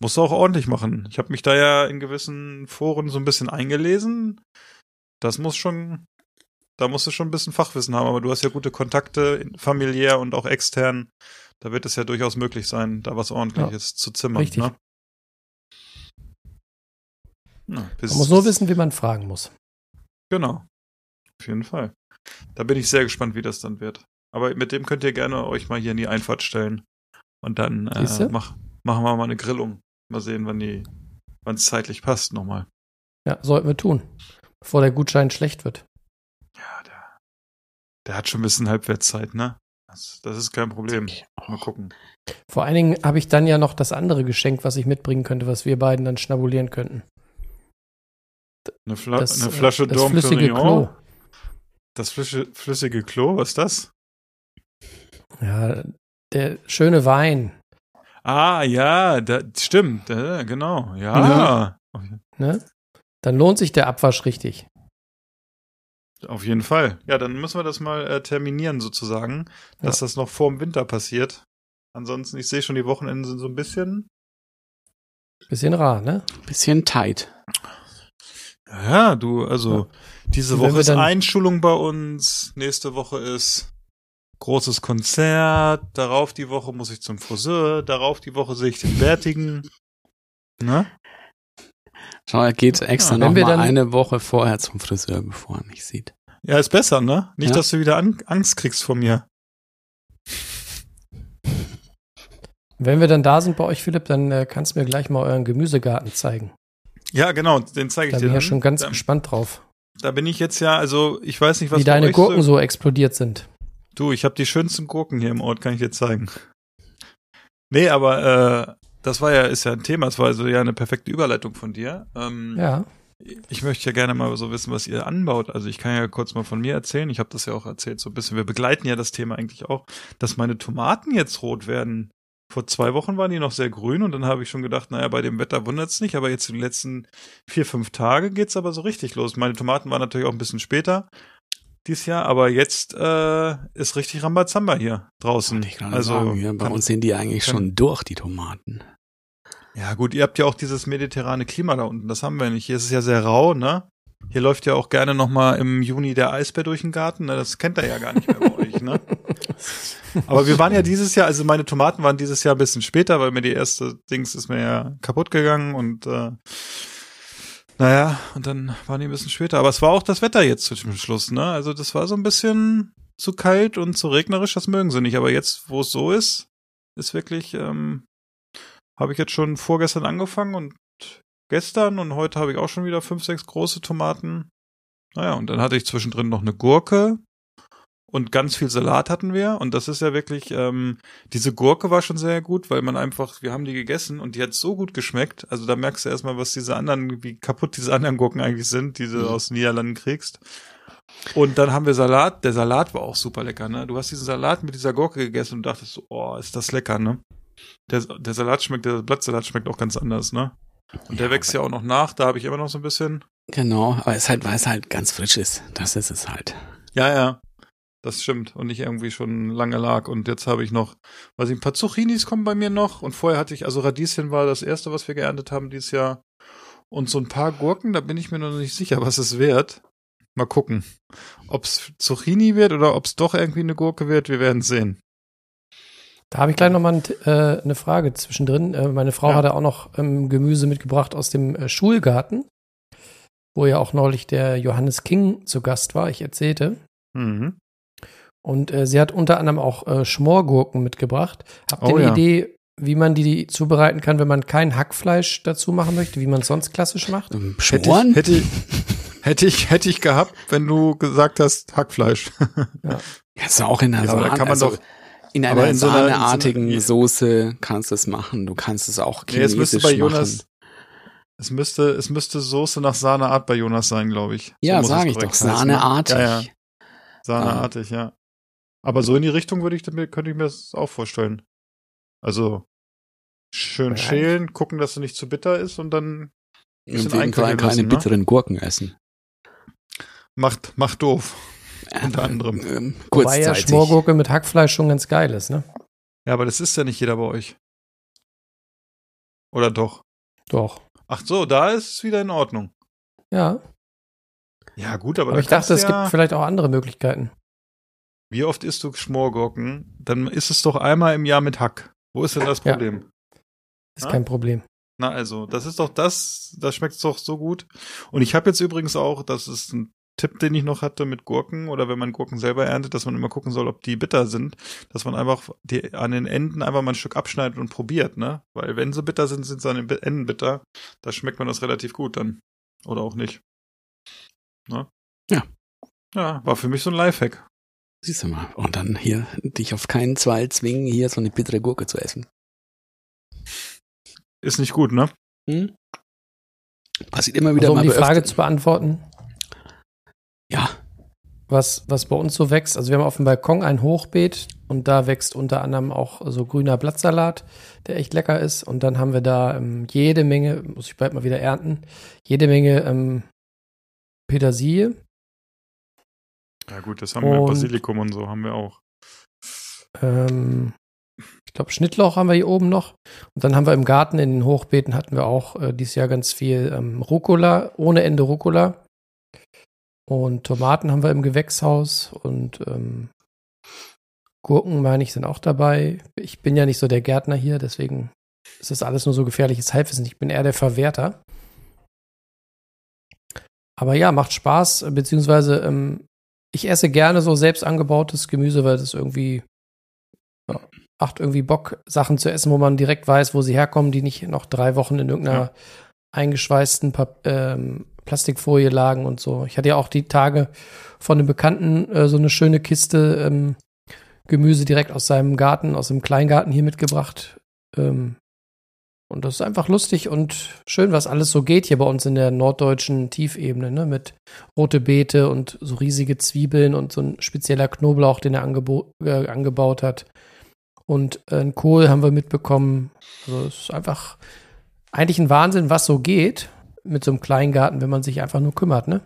[SPEAKER 2] musst du auch ordentlich machen. Ich habe mich da ja in gewissen Foren so ein bisschen eingelesen. Das muss schon, da musst du schon ein bisschen Fachwissen haben, aber du hast ja gute Kontakte, familiär und auch extern. Da wird es ja durchaus möglich sein, da was ordentliches zu zimmern.
[SPEAKER 3] Richtig.
[SPEAKER 2] Ne? Ja, bis,
[SPEAKER 3] Man muss nur wissen, wie man fragen muss.
[SPEAKER 2] Genau. Auf jeden Fall. Da bin ich sehr gespannt, wie das dann wird. Aber mit dem könnt ihr gerne euch mal hier in die Einfahrt stellen. Und dann äh, mach, machen wir mal eine Grillung. Mal sehen, wann die, wann es zeitlich passt nochmal.
[SPEAKER 3] Ja, sollten wir tun, bevor der Gutschein schlecht wird.
[SPEAKER 2] Ja, der, der hat schon ein bisschen Halbwertszeit, ne? Das, das ist kein Problem. Mal gucken.
[SPEAKER 3] Vor allen Dingen habe ich dann ja noch das andere Geschenk, was ich mitbringen könnte, was wir beiden dann schnabulieren könnten.
[SPEAKER 2] Eine, Fla
[SPEAKER 3] Das,
[SPEAKER 2] eine
[SPEAKER 3] äh,
[SPEAKER 2] Flasche
[SPEAKER 3] das
[SPEAKER 2] Dom.
[SPEAKER 3] Klo.
[SPEAKER 2] Das flüssige, flüssige Klo, was ist das?
[SPEAKER 3] Ja, der schöne Wein.
[SPEAKER 2] Ah, ja, da, stimmt, äh, genau, ja.
[SPEAKER 3] Ne? Dann lohnt sich der Abwasch richtig.
[SPEAKER 2] Auf jeden Fall. Ja, dann müssen wir das mal äh, terminieren sozusagen, dass das noch vor dem Winter passiert. Ansonsten, ich sehe schon, die Wochenenden sind so ein bisschen.
[SPEAKER 3] Bisschen rar, ne?
[SPEAKER 1] Bisschen tight.
[SPEAKER 2] Ja, du, also diese
[SPEAKER 3] Und wenn
[SPEAKER 2] Woche ist Einschulung bei uns, nächste Woche ist großes Konzert, darauf die Woche muss ich zum Friseur, darauf die Woche sehe ich den Bärtigen. Ne?
[SPEAKER 1] Schau, er geht extra
[SPEAKER 3] Ja,
[SPEAKER 1] noch
[SPEAKER 3] wenn wir
[SPEAKER 1] mal
[SPEAKER 3] dann-
[SPEAKER 1] eine Woche vorher zum Friseur, bevor er mich sieht.
[SPEAKER 2] Ja, ist besser, ne? Nicht,
[SPEAKER 1] Ja.
[SPEAKER 2] dass du wieder an Angst kriegst vor mir.
[SPEAKER 3] Wenn wir dann da sind bei euch, Philipp, dann äh, kannst du mir gleich mal euren Gemüsegarten zeigen.
[SPEAKER 2] Ja, genau, den zeige ich
[SPEAKER 3] Da
[SPEAKER 2] dir.
[SPEAKER 3] bin ich ja schon ganz
[SPEAKER 2] da,
[SPEAKER 3] gespannt drauf.
[SPEAKER 2] da bin ich jetzt ja, also ich weiß nicht, was
[SPEAKER 3] wie deine Gurken
[SPEAKER 2] so
[SPEAKER 3] so explodiert sind.
[SPEAKER 2] Du, ich habe die schönsten Gurken hier im Ort, kann ich dir zeigen. Nee, aber äh, das war ja, ist ja ein Thema, es war also ja eine perfekte Überleitung von dir. Ähm,
[SPEAKER 3] Ja.
[SPEAKER 2] Ich möchte ja gerne mal so wissen, was ihr anbaut. Also ich kann ja kurz mal von mir erzählen. Ich habe das ja auch erzählt so ein bisschen. Wir begleiten ja das Thema eigentlich auch, dass meine Tomaten jetzt rot werden. Vor zwei Wochen waren die noch sehr grün und dann habe ich schon gedacht, naja, bei dem Wetter wundert's nicht, aber jetzt in den letzten vier, fünf Tage geht's aber so richtig los. Meine Tomaten waren natürlich auch ein bisschen später dieses Jahr, aber jetzt äh, ist richtig Rambazamba hier draußen.
[SPEAKER 1] Ich
[SPEAKER 2] also
[SPEAKER 1] sagen, ja, bei uns sind die eigentlich
[SPEAKER 2] kann-
[SPEAKER 1] schon durch, die Tomaten.
[SPEAKER 2] Ja, gut, ihr habt ja auch dieses mediterrane Klima da unten, das haben wir nicht. Hier ist es ja sehr rau, ne? Hier läuft ja auch gerne nochmal im Juni der Eisbär durch den Garten, ne? Das kennt er ja gar nicht mehr bei euch, ne? Aber wir waren ja dieses Jahr, also meine Tomaten waren dieses Jahr ein bisschen später, weil mir die erste Dings ist mir ja kaputt gegangen und äh, naja, und dann waren die ein bisschen später. Aber es war auch das Wetter jetzt zum Schluss, ne? Also das war so ein bisschen zu kalt und zu regnerisch, das mögen sie nicht. Aber jetzt, wo es so ist, ist wirklich, ähm, habe ich jetzt schon vorgestern angefangen und gestern und heute habe ich auch schon wieder fünf, sechs große Tomaten. Naja, und dann hatte ich zwischendrin noch eine Gurke und ganz viel Salat hatten wir. Und das ist ja wirklich, ähm, diese Gurke war schon sehr gut, weil man einfach, wir haben die gegessen und die hat so gut geschmeckt. Also da merkst du erstmal, was diese anderen, wie kaputt diese anderen Gurken eigentlich sind, die du
[SPEAKER 1] Mhm.
[SPEAKER 2] aus den Niederlanden kriegst. Und dann haben wir Salat. Der Salat war auch super lecker, ne? Du hast diesen Salat mit dieser Gurke gegessen und dachtest so, oh, ist das lecker, ne? Der, der Salat schmeckt, der Blattsalat schmeckt auch ganz anders, ne? Und der
[SPEAKER 1] Ja,
[SPEAKER 2] wächst ja auch noch nach, da habe ich immer noch so ein bisschen.
[SPEAKER 1] Genau, aber es ist halt, weil es halt ganz frisch ist. Das ist es halt.
[SPEAKER 2] Ja, ja. Das stimmt. Und nicht irgendwie schon lange lag. Und jetzt habe ich noch, weiß ich, ein paar Zucchinis kommen bei mir noch. Und vorher hatte ich, also Radieschen war das erste, was wir geerntet haben dieses Jahr. Und so ein paar Gurken, da bin ich mir noch nicht sicher, was es wird. Mal gucken. Ob's Zucchini wird oder ob's doch irgendwie eine Gurke wird, wir werden sehen.
[SPEAKER 3] Da habe ich gleich nochmal äh, eine Frage zwischendrin. Äh, meine Frau
[SPEAKER 2] Ja.
[SPEAKER 3] hatte auch noch ähm, Gemüse mitgebracht aus dem äh, Schulgarten, wo ja auch neulich der Johannes King zu Gast war. Ich erzählte.
[SPEAKER 2] Mhm.
[SPEAKER 3] Und äh, sie hat unter anderem auch äh, Schmorgurken mitgebracht. Habt ihr
[SPEAKER 2] Oh
[SPEAKER 3] eine
[SPEAKER 2] ja.
[SPEAKER 3] Idee, wie man die zubereiten kann, wenn man kein Hackfleisch dazu machen möchte, wie man es sonst klassisch macht?
[SPEAKER 1] Ähm,
[SPEAKER 2] Hätte
[SPEAKER 1] Schmoren?
[SPEAKER 2] ich, hätte, ich, hätte ich, hätte ich gehabt, wenn du gesagt hast, Hackfleisch.
[SPEAKER 1] Kannst du auch in einer
[SPEAKER 2] Ja, aber da
[SPEAKER 1] Sahne,
[SPEAKER 2] kann man
[SPEAKER 1] also
[SPEAKER 2] doch-
[SPEAKER 1] in einer
[SPEAKER 2] in so einer- in so einer-
[SPEAKER 1] sahneartigen
[SPEAKER 2] Ja.
[SPEAKER 1] Soße kannst du es machen. Du kannst es auch
[SPEAKER 2] Nee, es
[SPEAKER 1] chinesisch
[SPEAKER 2] müsste bei Jonas,
[SPEAKER 1] machen.
[SPEAKER 2] es müsste, es müsste Soße nach Sahneart bei Jonas sein, glaube ich.
[SPEAKER 1] Ja,
[SPEAKER 2] muss es
[SPEAKER 1] sage ich doch,
[SPEAKER 2] ne?
[SPEAKER 1] sahneartig.
[SPEAKER 2] Ja, ja. Sahneartig, ja. Aber so in die Richtung würde ich, damit- könnte ich mir das auch vorstellen. Also, schön
[SPEAKER 3] Ja.
[SPEAKER 2] schälen, gucken, dass es nicht zu bitter ist und dann
[SPEAKER 1] jeden Fall
[SPEAKER 2] einköcheln
[SPEAKER 1] keine
[SPEAKER 2] lassen, ne?
[SPEAKER 1] bitteren Gurken essen.
[SPEAKER 2] macht, macht doof. Unter anderem.
[SPEAKER 1] Ähm,
[SPEAKER 3] Wobei ja. Schmorgurke mit Hackfleisch schon ganz geil ist, ne?
[SPEAKER 2] Ja, aber das ist ja nicht jeder bei euch. Oder doch?
[SPEAKER 3] Doch.
[SPEAKER 2] Ach so, da ist es wieder in Ordnung.
[SPEAKER 3] Ja.
[SPEAKER 2] Ja, gut, aber,
[SPEAKER 3] Aber
[SPEAKER 2] da
[SPEAKER 3] ich dachte, es
[SPEAKER 2] ja,
[SPEAKER 3] gibt vielleicht auch andere Möglichkeiten.
[SPEAKER 2] Wie oft isst du Schmorgurken? Dann ist es doch einmal im Jahr mit Hack. Wo ist denn das
[SPEAKER 3] Ja.
[SPEAKER 2] Problem?
[SPEAKER 3] Ist
[SPEAKER 2] Ah.
[SPEAKER 3] kein Problem.
[SPEAKER 2] Na also, das ist doch das, das schmeckt doch so gut. Und ich habe jetzt übrigens auch, das ist ein Tipp, den ich noch hatte mit Gurken oder wenn man Gurken selber erntet, dass man immer gucken soll, ob die bitter sind, dass man einfach die an den Enden einfach mal ein Stück abschneidet und probiert, ne? Weil wenn sie bitter sind, sind sie an den Enden bitter. Da schmeckt man das relativ gut dann. Oder auch nicht. Ne?
[SPEAKER 1] Ja.
[SPEAKER 2] Ja, war für mich so ein Lifehack.
[SPEAKER 1] Siehst du mal. Und dann hier dich auf keinen Fall zwingen, hier so eine bittere Gurke zu essen.
[SPEAKER 2] Ist nicht gut, ne?
[SPEAKER 1] Hm? Passiert immer wieder
[SPEAKER 3] Also, um
[SPEAKER 1] mal
[SPEAKER 3] die
[SPEAKER 1] bei
[SPEAKER 3] Frage
[SPEAKER 1] öfter-
[SPEAKER 3] zu beantworten,
[SPEAKER 1] Ja,
[SPEAKER 3] was, was bei uns so wächst. Also wir haben auf dem Balkon ein Hochbeet und da wächst unter anderem auch so grüner Blattsalat, der echt lecker ist. Und dann haben wir da ähm, jede Menge, muss ich bald mal wieder ernten, jede Menge ähm, Petersilie.
[SPEAKER 2] Ja gut, das haben wir,
[SPEAKER 3] Und-
[SPEAKER 2] Basilikum und so haben wir auch.
[SPEAKER 3] Ähm, ich glaube, Schnittlauch haben wir hier oben noch. Und dann haben wir im Garten in den Hochbeeten hatten wir auch äh, dieses Jahr ganz viel ähm, Rucola, ohne Ende Rucola. Und Tomaten haben wir im Gewächshaus und ähm, Gurken, meine ich, sind auch dabei. Ich bin ja nicht so der Gärtner hier, deswegen ist das alles nur so gefährliches Halbwissen. Ich bin eher der Verwerter. Aber ja, macht Spaß, beziehungsweise ähm, ich esse gerne so selbst angebautes Gemüse, weil das irgendwie ja, macht irgendwie Bock, Sachen zu essen, wo man direkt weiß, wo sie herkommen, die nicht noch drei Wochen in irgendeiner eingeschweißten Pap ähm, Plastikfolie lagen und so. Ich hatte ja auch die Tage von einem Bekannten äh, so eine schöne Kiste ähm, Gemüse direkt aus seinem Garten, aus dem Kleingarten hier mitgebracht. Ähm, und das ist einfach lustig und schön, was alles so geht hier bei uns in der norddeutschen Tiefebene, ne? Mit rote Beete und so riesige Zwiebeln und so ein spezieller Knoblauch, den er äh, angebaut hat. Und äh, einen Kohl haben wir mitbekommen. Also es ist einfach eigentlich ein Wahnsinn, was so geht mit so einem Kleingarten, wenn man sich einfach nur kümmert, ne?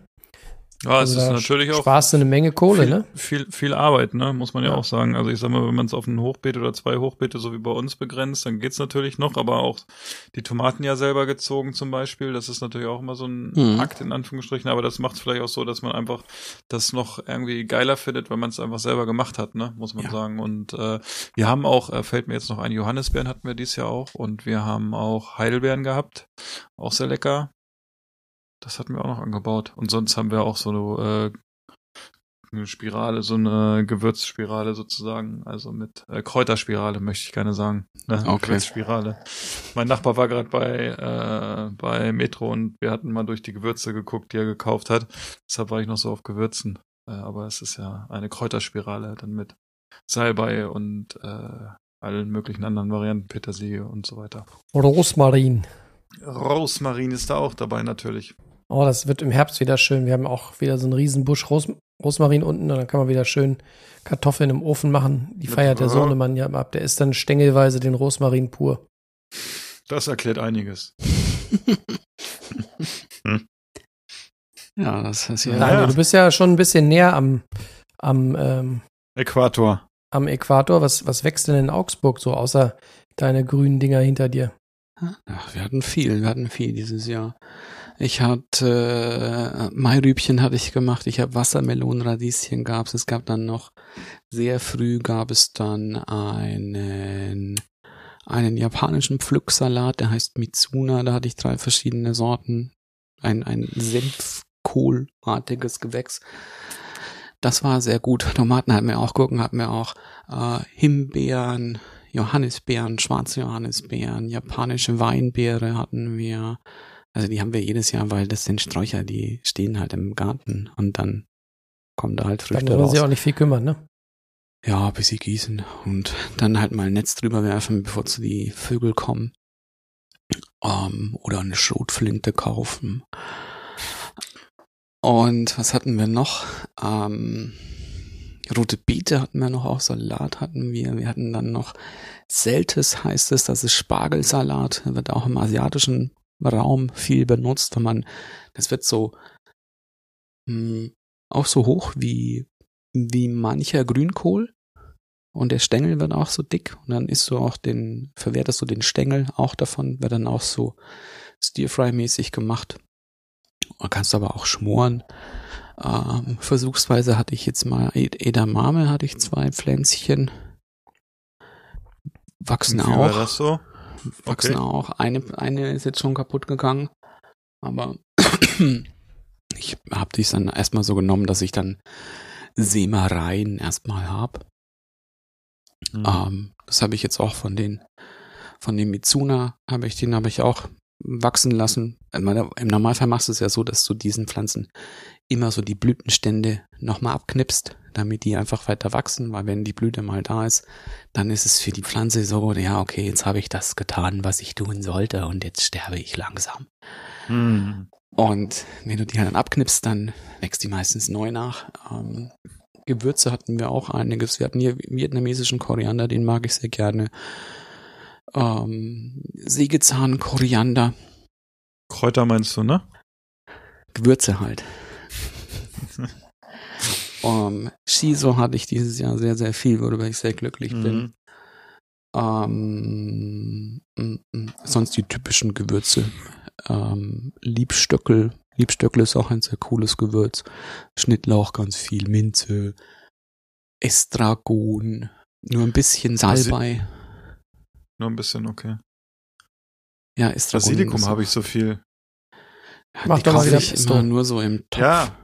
[SPEAKER 2] Ja, es
[SPEAKER 3] Also
[SPEAKER 2] ist natürlich auch
[SPEAKER 3] Sparst du eine Menge Kohle,
[SPEAKER 2] viel,
[SPEAKER 3] ne?
[SPEAKER 2] viel, viel Arbeit, ne? Muss man ja,
[SPEAKER 3] Ja.
[SPEAKER 2] auch sagen. Also ich sag mal, wenn man es auf ein Hochbeet oder zwei Hochbeete so wie bei uns begrenzt, dann geht's natürlich noch, aber auch die Tomaten ja selber gezogen zum Beispiel, das ist natürlich auch immer so ein
[SPEAKER 1] Mhm.
[SPEAKER 2] Akt in Anführungsstrichen, aber das macht es vielleicht auch so, dass man einfach das noch irgendwie geiler findet, weil man es einfach selber gemacht hat, ne? Muss man
[SPEAKER 1] Ja.
[SPEAKER 2] sagen. Und äh, wir haben auch, äh, fällt mir jetzt noch ein, Johannisbeeren hatten wir dieses Jahr auch und wir haben auch Heidelbeeren gehabt, auch sehr lecker. Das hatten wir auch noch angebaut. Und sonst haben wir auch so eine, äh, eine Spirale, so eine Gewürzspirale sozusagen, also mit äh, Kräuterspirale möchte ich gerne sagen. Ne?
[SPEAKER 1] Okay.
[SPEAKER 2] Gewürzspirale. Mein Nachbar war gerade bei äh, bei Metro und wir hatten mal durch die Gewürze geguckt, die er gekauft hat. Deshalb war ich noch so auf Gewürzen. Äh, aber es ist ja eine Kräuterspirale dann mit Salbei und äh, allen möglichen anderen Varianten, Petersilie und so weiter.
[SPEAKER 3] Rosmarin.
[SPEAKER 2] Rosmarin ist da auch dabei natürlich.
[SPEAKER 3] Oh, das wird im Herbst wieder schön. Wir haben auch wieder so einen riesen Busch Ros Rosmarin unten und dann kann man wieder schön Kartoffeln im Ofen machen. Die
[SPEAKER 2] Mit
[SPEAKER 3] feiert der Sohnemann ja immer ab. Der isst dann stängelweise den Rosmarin pur.
[SPEAKER 2] Das erklärt einiges.
[SPEAKER 1] Ja, das ist ja.
[SPEAKER 2] Ja.
[SPEAKER 3] Daniel, du bist ja schon ein bisschen näher am, am, ähm,
[SPEAKER 2] Äquator.
[SPEAKER 3] am Äquator. Was, was wächst denn in Augsburg so, außer deine grünen Dinger hinter dir?
[SPEAKER 1] Ach, wir hatten viel, wir hatten viel dieses Jahr. Ich hatte äh, Mairübchen hatte ich gemacht, ich habe Wassermelonen, Radieschen gab's, es gab dann noch sehr früh gab es dann einen einen japanischen Pflücksalat, der heißt Mitsuna, da hatte ich drei verschiedene Sorten, ein ein Senfkohlartiges Gewächs. Das war sehr gut. Tomaten hatten wir auch, Gurken hatten wir auch, äh, Himbeeren, Johannisbeeren, schwarze Johannisbeeren, japanische Weinbeere hatten wir. Also die haben wir jedes Jahr, weil das sind Sträucher, die stehen halt im Garten und dann kommen da halt
[SPEAKER 3] Da
[SPEAKER 1] Früchte
[SPEAKER 3] muss man
[SPEAKER 1] raus.
[SPEAKER 3] sich auch nicht viel kümmern, ne?
[SPEAKER 1] Ja, bis sie gießen und dann halt mal ein Netz drüber werfen, bevor zu die Vögel kommen. Ähm, oder eine Schrotflinte kaufen. Und was hatten wir noch? Ähm, rote Beete hatten wir noch, auch Salat hatten wir. Wir hatten dann noch Seltes heißt es, das ist Spargelsalat, wird auch im asiatischen Raum viel benutzt, wenn man, das wird so mh, auch so hoch wie wie mancher Grünkohl und der Stängel wird auch so dick und dann isst du auch den, verwertest du den Stängel auch davon, wird dann auch so Stir-Fry-mäßig gemacht. Und kannst aber auch schmoren. Ähm, versuchsweise hatte ich jetzt mal Ed- Edamame, hatte ich zwei Pflänzchen. Wachsen
[SPEAKER 2] Wie war
[SPEAKER 1] auch
[SPEAKER 2] das so?
[SPEAKER 1] Wachsen
[SPEAKER 2] Okay.
[SPEAKER 1] auch. Eine, eine ist jetzt schon kaputt gegangen, aber ich habe dies dann erstmal so genommen, dass ich dann Sämereien erstmal habe.
[SPEAKER 2] Mhm.
[SPEAKER 1] Ähm, das habe ich jetzt auch von den von dem Mitsuna habe ich den habe ich auch wachsen lassen. Im Normalfall machst du es ja so, dass du diesen Pflanzen immer so die Blütenstände nochmal abknipst, damit die einfach weiter wachsen, weil wenn die Blüte mal da ist, dann ist es für die Pflanze so, ja, okay, jetzt habe ich das getan, was ich tun sollte und jetzt sterbe ich langsam.
[SPEAKER 2] Mhm.
[SPEAKER 1] Und wenn du die dann abknippst, dann wächst die meistens neu nach. Ähm, Gewürze hatten wir auch einiges. Wir hatten hier vietnamesischen Koriander, den mag ich sehr gerne. Ähm, Sägezahn, Koriander,
[SPEAKER 2] Kräuter meinst du, ne?
[SPEAKER 1] Gewürze halt. Um, Shiso hatte ich dieses Jahr sehr, sehr viel, worüber ich sehr glücklich bin.
[SPEAKER 2] Mhm.
[SPEAKER 1] Ähm, mm, mm, sonst die typischen Gewürze. Ähm, Liebstöckel. Liebstöckel ist auch ein sehr cooles Gewürz. Schnittlauch ganz viel, Minze, Estragon, nur ein bisschen Salbei.
[SPEAKER 2] Nur ein bisschen, okay.
[SPEAKER 1] Ja, Estragon.
[SPEAKER 2] Basilikum habe ich so viel.
[SPEAKER 1] Ja,
[SPEAKER 3] Mach
[SPEAKER 1] die
[SPEAKER 3] doch mal wieder
[SPEAKER 1] ich
[SPEAKER 3] Pesto.
[SPEAKER 1] immer nur so im Topf.
[SPEAKER 2] Ja.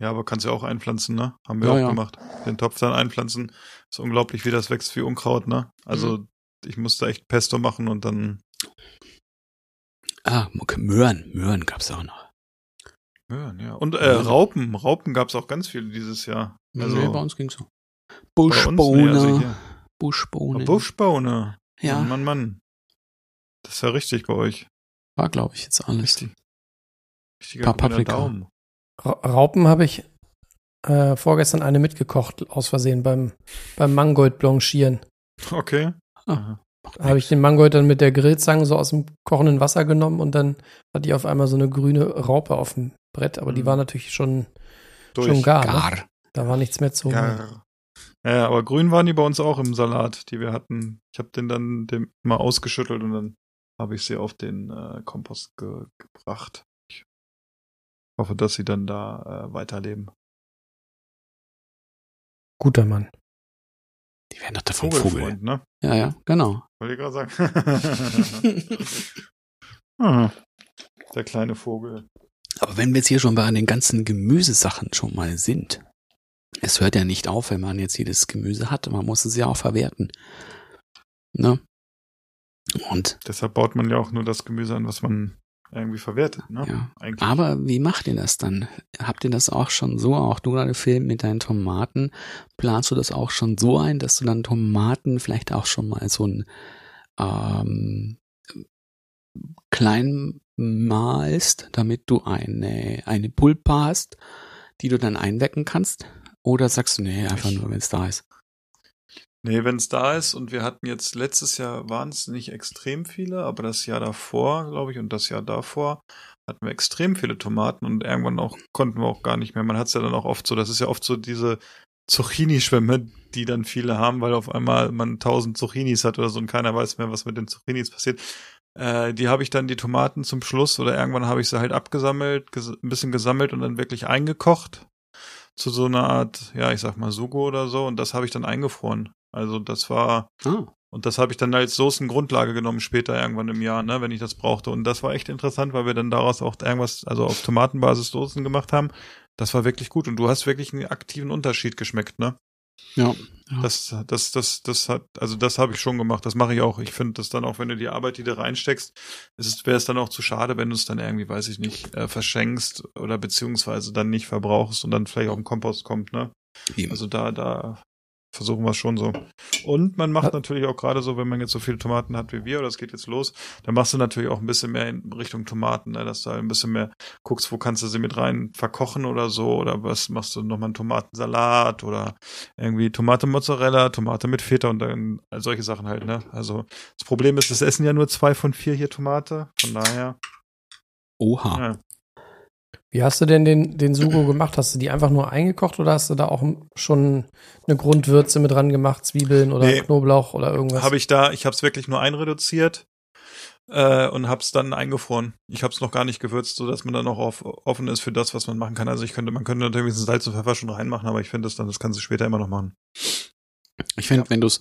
[SPEAKER 2] Ja, aber kannst ja auch einpflanzen, ne? Haben wir
[SPEAKER 1] Ja,
[SPEAKER 2] auch
[SPEAKER 1] ja.
[SPEAKER 2] gemacht. Den Topf dann einpflanzen. Ist unglaublich, wie das wächst wie Unkraut, ne? Also,
[SPEAKER 1] Mhm.
[SPEAKER 2] ich musste echt Pesto machen und dann.
[SPEAKER 1] Ah, okay, Möhren. Möhren gab's auch noch.
[SPEAKER 2] Ja, ja. Und äh,
[SPEAKER 1] Ja.
[SPEAKER 2] Raupen. Raupen gab's auch ganz viele dieses Jahr. Also,
[SPEAKER 1] nee, bei uns ging's so.
[SPEAKER 2] bei uns,
[SPEAKER 1] Buschbohne.
[SPEAKER 2] nee, also hier.
[SPEAKER 1] Buschbohne.
[SPEAKER 2] Buschbohne.
[SPEAKER 1] Ja.
[SPEAKER 2] Mann, Mann, Mann. Das ist ja richtig bei euch.
[SPEAKER 1] War, glaube ich, jetzt alles.
[SPEAKER 2] Richtig. Richtiger
[SPEAKER 1] Paprika.
[SPEAKER 2] Daumen.
[SPEAKER 3] Ra Raupen habe ich äh, vorgestern eine mitgekocht, aus Versehen beim, beim Mangold blanchieren.
[SPEAKER 2] Okay.
[SPEAKER 1] Ah.
[SPEAKER 2] Aha.
[SPEAKER 3] Da habe ich den Mangold dann mit der Grillzange so aus dem kochenden Wasser genommen und dann hatte ich auf einmal so eine grüne Raupe auf dem Brett, aber die
[SPEAKER 2] Mhm.
[SPEAKER 3] war natürlich schon,
[SPEAKER 2] Durch.
[SPEAKER 3] schon gar. Ne?
[SPEAKER 1] Gar.
[SPEAKER 3] Da war nichts mehr zu holen.
[SPEAKER 2] Gar. Ja, aber grün waren die bei uns auch im Salat, die wir hatten. Ich habe den dann dem mal ausgeschüttelt und dann habe ich sie auf den äh, Kompost ge gebracht. Hoffe, dass sie dann da äh, weiterleben.
[SPEAKER 3] Guter Mann.
[SPEAKER 1] Die werden doch davon Vogel.
[SPEAKER 2] Vogelfreund, ne?
[SPEAKER 1] Ja, ja, genau.
[SPEAKER 2] Wollte ich gerade sagen. Ah, Der kleine Vogel.
[SPEAKER 1] Aber wenn wir jetzt hier schon bei den ganzen Gemüsesachen schon mal sind, es hört ja nicht auf, wenn man jetzt jedes Gemüse hat. Man muss es ja auch verwerten. Ne? Und
[SPEAKER 2] Deshalb baut man ja auch nur das Gemüse an, was man irgendwie verwertet, ne?
[SPEAKER 1] ja.
[SPEAKER 2] Eigentlich.
[SPEAKER 1] Aber wie macht ihr das dann? Habt ihr das auch schon so, auch du gerade Film mit deinen Tomaten, planst du das auch schon so ein, dass du dann Tomaten vielleicht auch schon mal so ein ähm, klein malst, damit du eine, eine Pulpe hast, die du dann einwecken kannst? Oder sagst du, nee, einfach nur, wenn es da ist?
[SPEAKER 2] Nee, wenn es da ist und wir hatten jetzt letztes Jahr waren es nicht extrem viele, aber das Jahr davor, glaube ich, und das Jahr davor hatten wir extrem viele Tomaten und irgendwann auch konnten wir auch gar nicht mehr. Man hat es ja dann auch oft so, das ist ja oft so diese Zucchini-Schwämme, die dann viele haben, weil auf einmal man tausend Zucchinis hat oder so und keiner weiß mehr, was mit den Zucchinis passiert. Äh, die habe ich dann die Tomaten zum Schluss oder irgendwann habe ich sie halt abgesammelt, ges ein bisschen gesammelt und dann wirklich eingekocht zu so einer Art, ja, ich sag mal Sugo oder so und das habe ich dann eingefroren. Also das war
[SPEAKER 1] Ah,
[SPEAKER 2] und das habe ich dann als Soßengrundlage genommen später irgendwann im Jahr, ne, wenn ich das brauchte und das war echt interessant, weil wir dann daraus auch irgendwas, also auf Tomatenbasis Soßen gemacht haben. Das war wirklich gut und du hast wirklich einen aktiven Unterschied geschmeckt, ne?
[SPEAKER 1] ja. ja.
[SPEAKER 2] Das, das, das, das hat, also das habe ich schon gemacht. Das mache ich auch. Ich finde das dann auch, wenn du die Arbeit, die du reinsteckst, wäre es dann auch zu schade, wenn du es dann irgendwie, weiß ich nicht, äh, verschenkst oder beziehungsweise dann nicht verbrauchst und dann vielleicht auch im Kompost kommt, ne?
[SPEAKER 1] Eben.
[SPEAKER 2] Also da, da versuchen wir es schon so. Und man macht natürlich auch gerade so, wenn man jetzt so viele Tomaten hat wie wir, oder es geht jetzt los, dann machst du natürlich auch ein bisschen mehr in Richtung Tomaten, ne? dass du halt ein bisschen mehr guckst, wo kannst du sie mit rein verkochen oder so, oder was machst du nochmal einen Tomatensalat oder irgendwie Tomate Mozzarella, Tomate mit Feta und dann solche Sachen halt, ne? Also das Problem ist, es essen ja nur zwei von vier hier Tomate, von daher,
[SPEAKER 1] Oha.
[SPEAKER 2] ja.
[SPEAKER 3] Wie hast du denn den, den Sugo gemacht? Hast du die einfach nur eingekocht oder hast du da auch schon eine Grundwürze mit dran gemacht, Zwiebeln oder
[SPEAKER 2] Nee.
[SPEAKER 3] Knoblauch oder irgendwas?
[SPEAKER 2] Habe ich da, ich habe es wirklich nur einreduziert äh, und habe es dann eingefroren. Ich habe es noch gar nicht gewürzt, so dass man dann auch auf, offen ist für das, was man machen kann. Also ich könnte, man könnte natürlich Salz und Pfeffer schon reinmachen, aber ich finde das dann, das kannst du später immer noch machen.
[SPEAKER 1] Ich finde, wenn du es,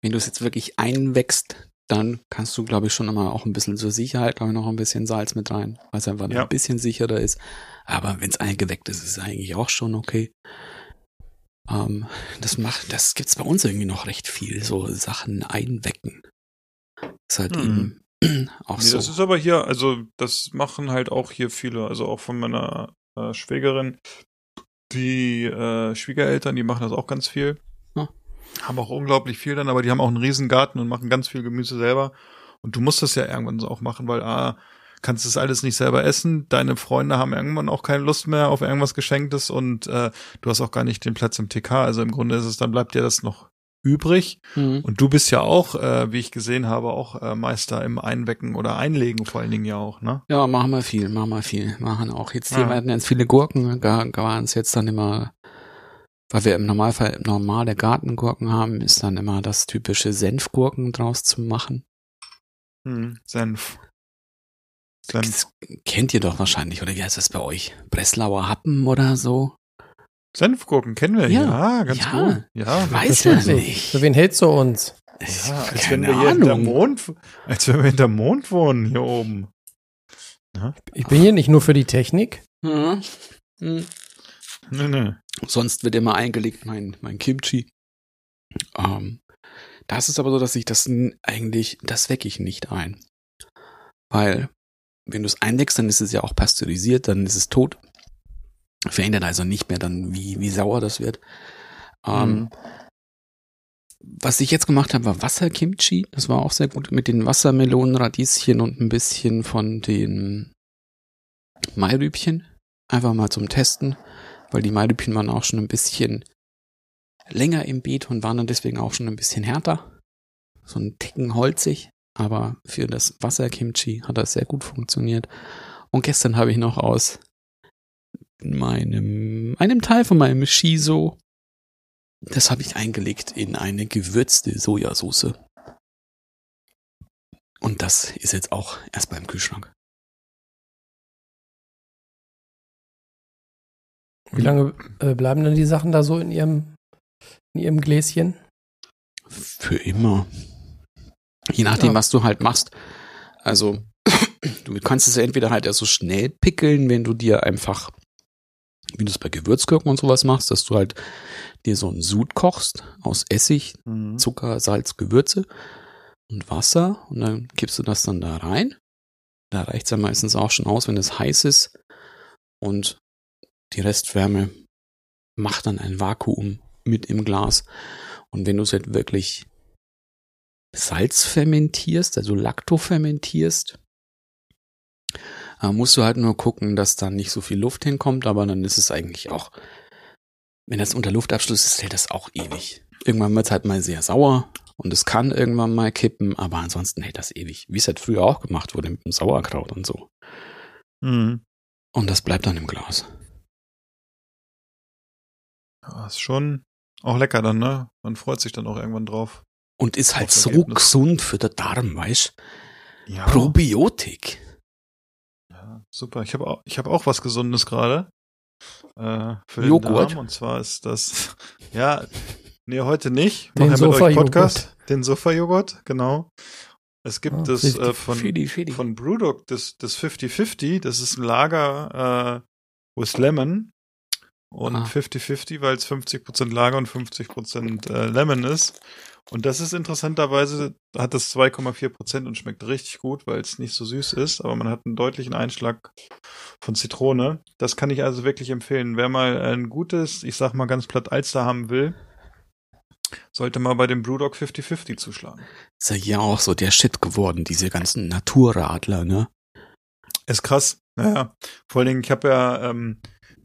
[SPEAKER 1] wenn du es jetzt wirklich einwächst, dann kannst du, glaube ich, schon immer auch ein bisschen zur Sicherheit, glaube ich, noch ein bisschen Salz mit rein, weil es einfach
[SPEAKER 2] Ja.
[SPEAKER 1] ein bisschen sicherer ist. Aber wenn es eingeweckt ist, ist es eigentlich auch schon okay. Ähm, das macht, das gibt's bei uns irgendwie noch recht viel, so Sachen einwecken. Ist halt
[SPEAKER 2] Mhm.
[SPEAKER 1] eben auch
[SPEAKER 2] Nee,
[SPEAKER 1] so.
[SPEAKER 2] das ist aber hier, also das machen halt auch hier viele, also auch von meiner äh, Schwägerin. Die äh, Schwiegereltern, die machen das auch ganz viel. Haben auch unglaublich viel dann, aber die haben auch einen riesen Garten und machen ganz viel Gemüse selber. Und du musst das ja irgendwann so auch machen, weil A, kannst es alles nicht selber essen. Deine Freunde haben irgendwann auch keine Lust mehr auf irgendwas Geschenktes und äh, du hast auch gar nicht den Platz im TK. Also im Grunde ist es, dann bleibt dir das noch übrig.
[SPEAKER 1] Mhm.
[SPEAKER 2] Und du bist ja auch, äh, wie ich gesehen habe, auch äh, Meister im Einwecken oder Einlegen vor allen Dingen ja auch, ne?
[SPEAKER 1] Ja, machen wir viel, machen wir viel. Machen auch jetzt,
[SPEAKER 2] Ja.
[SPEAKER 1] hier werden jetzt viele Gurken, gar, waren es jetzt dann immer, weil wir im Normalfall normale Gartengurken haben, ist dann immer das typische Senfgurken draus zu machen.
[SPEAKER 2] Hm, Senf. Senf.
[SPEAKER 1] Das kennt ihr doch wahrscheinlich, oder wie heißt das bei euch? Breslauer Happen oder so?
[SPEAKER 2] Senfgurken kennen wir,
[SPEAKER 1] Ja.
[SPEAKER 2] ja, ganz
[SPEAKER 1] Ja.
[SPEAKER 2] gut. Ja,
[SPEAKER 1] Weiß
[SPEAKER 3] Natürlich.
[SPEAKER 1] nicht.
[SPEAKER 3] Für wen hältst du uns?
[SPEAKER 2] Ja als wenn wir hier
[SPEAKER 1] Ahnung.
[SPEAKER 2] Mond, als wenn wir hinterm Mond wohnen, hier oben.
[SPEAKER 3] Ich bin hier nicht nur für die Technik.
[SPEAKER 1] Mhm. Mhm.
[SPEAKER 2] Nee, nee.
[SPEAKER 1] Sonst wird immer eingelegt mein, mein Kimchi. Ähm, das ist aber so, dass ich das eigentlich, das wecke ich nicht ein. Weil, wenn du es einlegst, dann ist es ja auch pasteurisiert, dann ist es tot. Verändert also nicht mehr dann, wie, wie sauer das wird. Ähm,
[SPEAKER 2] Mhm.
[SPEAKER 1] Was ich jetzt gemacht habe, war Wasserkimchi. Das war auch sehr gut mit den Wassermelonen, Radieschen und ein bisschen von den Mairübchen. Einfach mal zum Testen, weil die Mairübchen waren auch schon ein bisschen länger im Beet und waren dann deswegen auch schon ein bisschen härter. So ein Ticken holzig. Aber für das Wasserkimchi hat das sehr gut funktioniert. Und gestern habe ich noch aus meinem, einem Teil von meinem Shiso das habe ich eingelegt in eine gewürzte Sojasauce. Und das ist jetzt auch erst beim Kühlschrank.
[SPEAKER 3] Wie lange äh, bleiben denn die Sachen da so in ihrem, in ihrem Gläschen?
[SPEAKER 1] Für immer. Je nachdem,
[SPEAKER 3] Ja.
[SPEAKER 1] was du halt machst. Also, du kannst es ja entweder halt erst so schnell pickeln, wenn du dir einfach, wie du es bei Gewürzgurken und sowas machst, dass du halt dir so einen Sud kochst aus Essig,
[SPEAKER 2] Mhm.
[SPEAKER 1] Zucker, Salz, Gewürze und Wasser und dann kippst du das dann da rein. Da reicht's ja meistens auch schon aus, wenn es heiß ist und die Restwärme macht dann ein Vakuum mit im Glas. Und wenn du es halt wirklich Salz fermentierst, also Lacto fermentierst, äh, musst du halt nur gucken, dass da nicht so viel Luft hinkommt, aber dann ist es eigentlich auch, wenn das unter Luftabschluss ist, hält das auch ewig. Irgendwann wird es halt mal sehr sauer und es kann irgendwann mal kippen, aber ansonsten hält das ewig. Wie es halt früher auch gemacht wurde mit dem Sauerkraut und so.
[SPEAKER 2] Mhm.
[SPEAKER 1] Und das bleibt dann im Glas.
[SPEAKER 2] Ja, ist schon auch lecker dann, ne? Man freut sich dann auch irgendwann drauf.
[SPEAKER 1] Und ist halt so
[SPEAKER 2] Ergebnis.
[SPEAKER 1] gesund für den Darm, weißt
[SPEAKER 2] Ja.
[SPEAKER 1] Probiotik.
[SPEAKER 2] Ja, super. Ich habe auch, ich habe auch was Gesundes gerade. Äh, für den
[SPEAKER 1] Joghurt?
[SPEAKER 2] Darm. Und zwar ist das, ja, nee, heute nicht.
[SPEAKER 3] Den
[SPEAKER 2] Mach ja mit euch. Podcast. Den Sofa-Joghurt, genau. Es gibt
[SPEAKER 3] Ah,
[SPEAKER 2] das
[SPEAKER 3] richtig.
[SPEAKER 2] äh, von,
[SPEAKER 1] Fidi, Fidi.
[SPEAKER 2] von Brewdog, das, das 50-50. Das ist ein Lager äh, with Lemon. Und
[SPEAKER 1] Ah.
[SPEAKER 2] 50-50, weil es 50% Lager und 50% äh, Lemon ist. Und das ist interessanterweise, hat das 2,4% und schmeckt richtig gut, weil es nicht so süß ist, aber man hat einen deutlichen Einschlag von Zitrone. Das kann ich also wirklich empfehlen. Wer mal ein gutes, ich sag mal ganz platt Alster haben will, sollte mal bei dem Brewdog 50-50 zuschlagen.
[SPEAKER 1] Ist ja hier auch so der Shit geworden, diese ganzen Naturradler, ne?
[SPEAKER 2] Ist krass. Naja, vor allen Dingen, ich habe ja, ähm,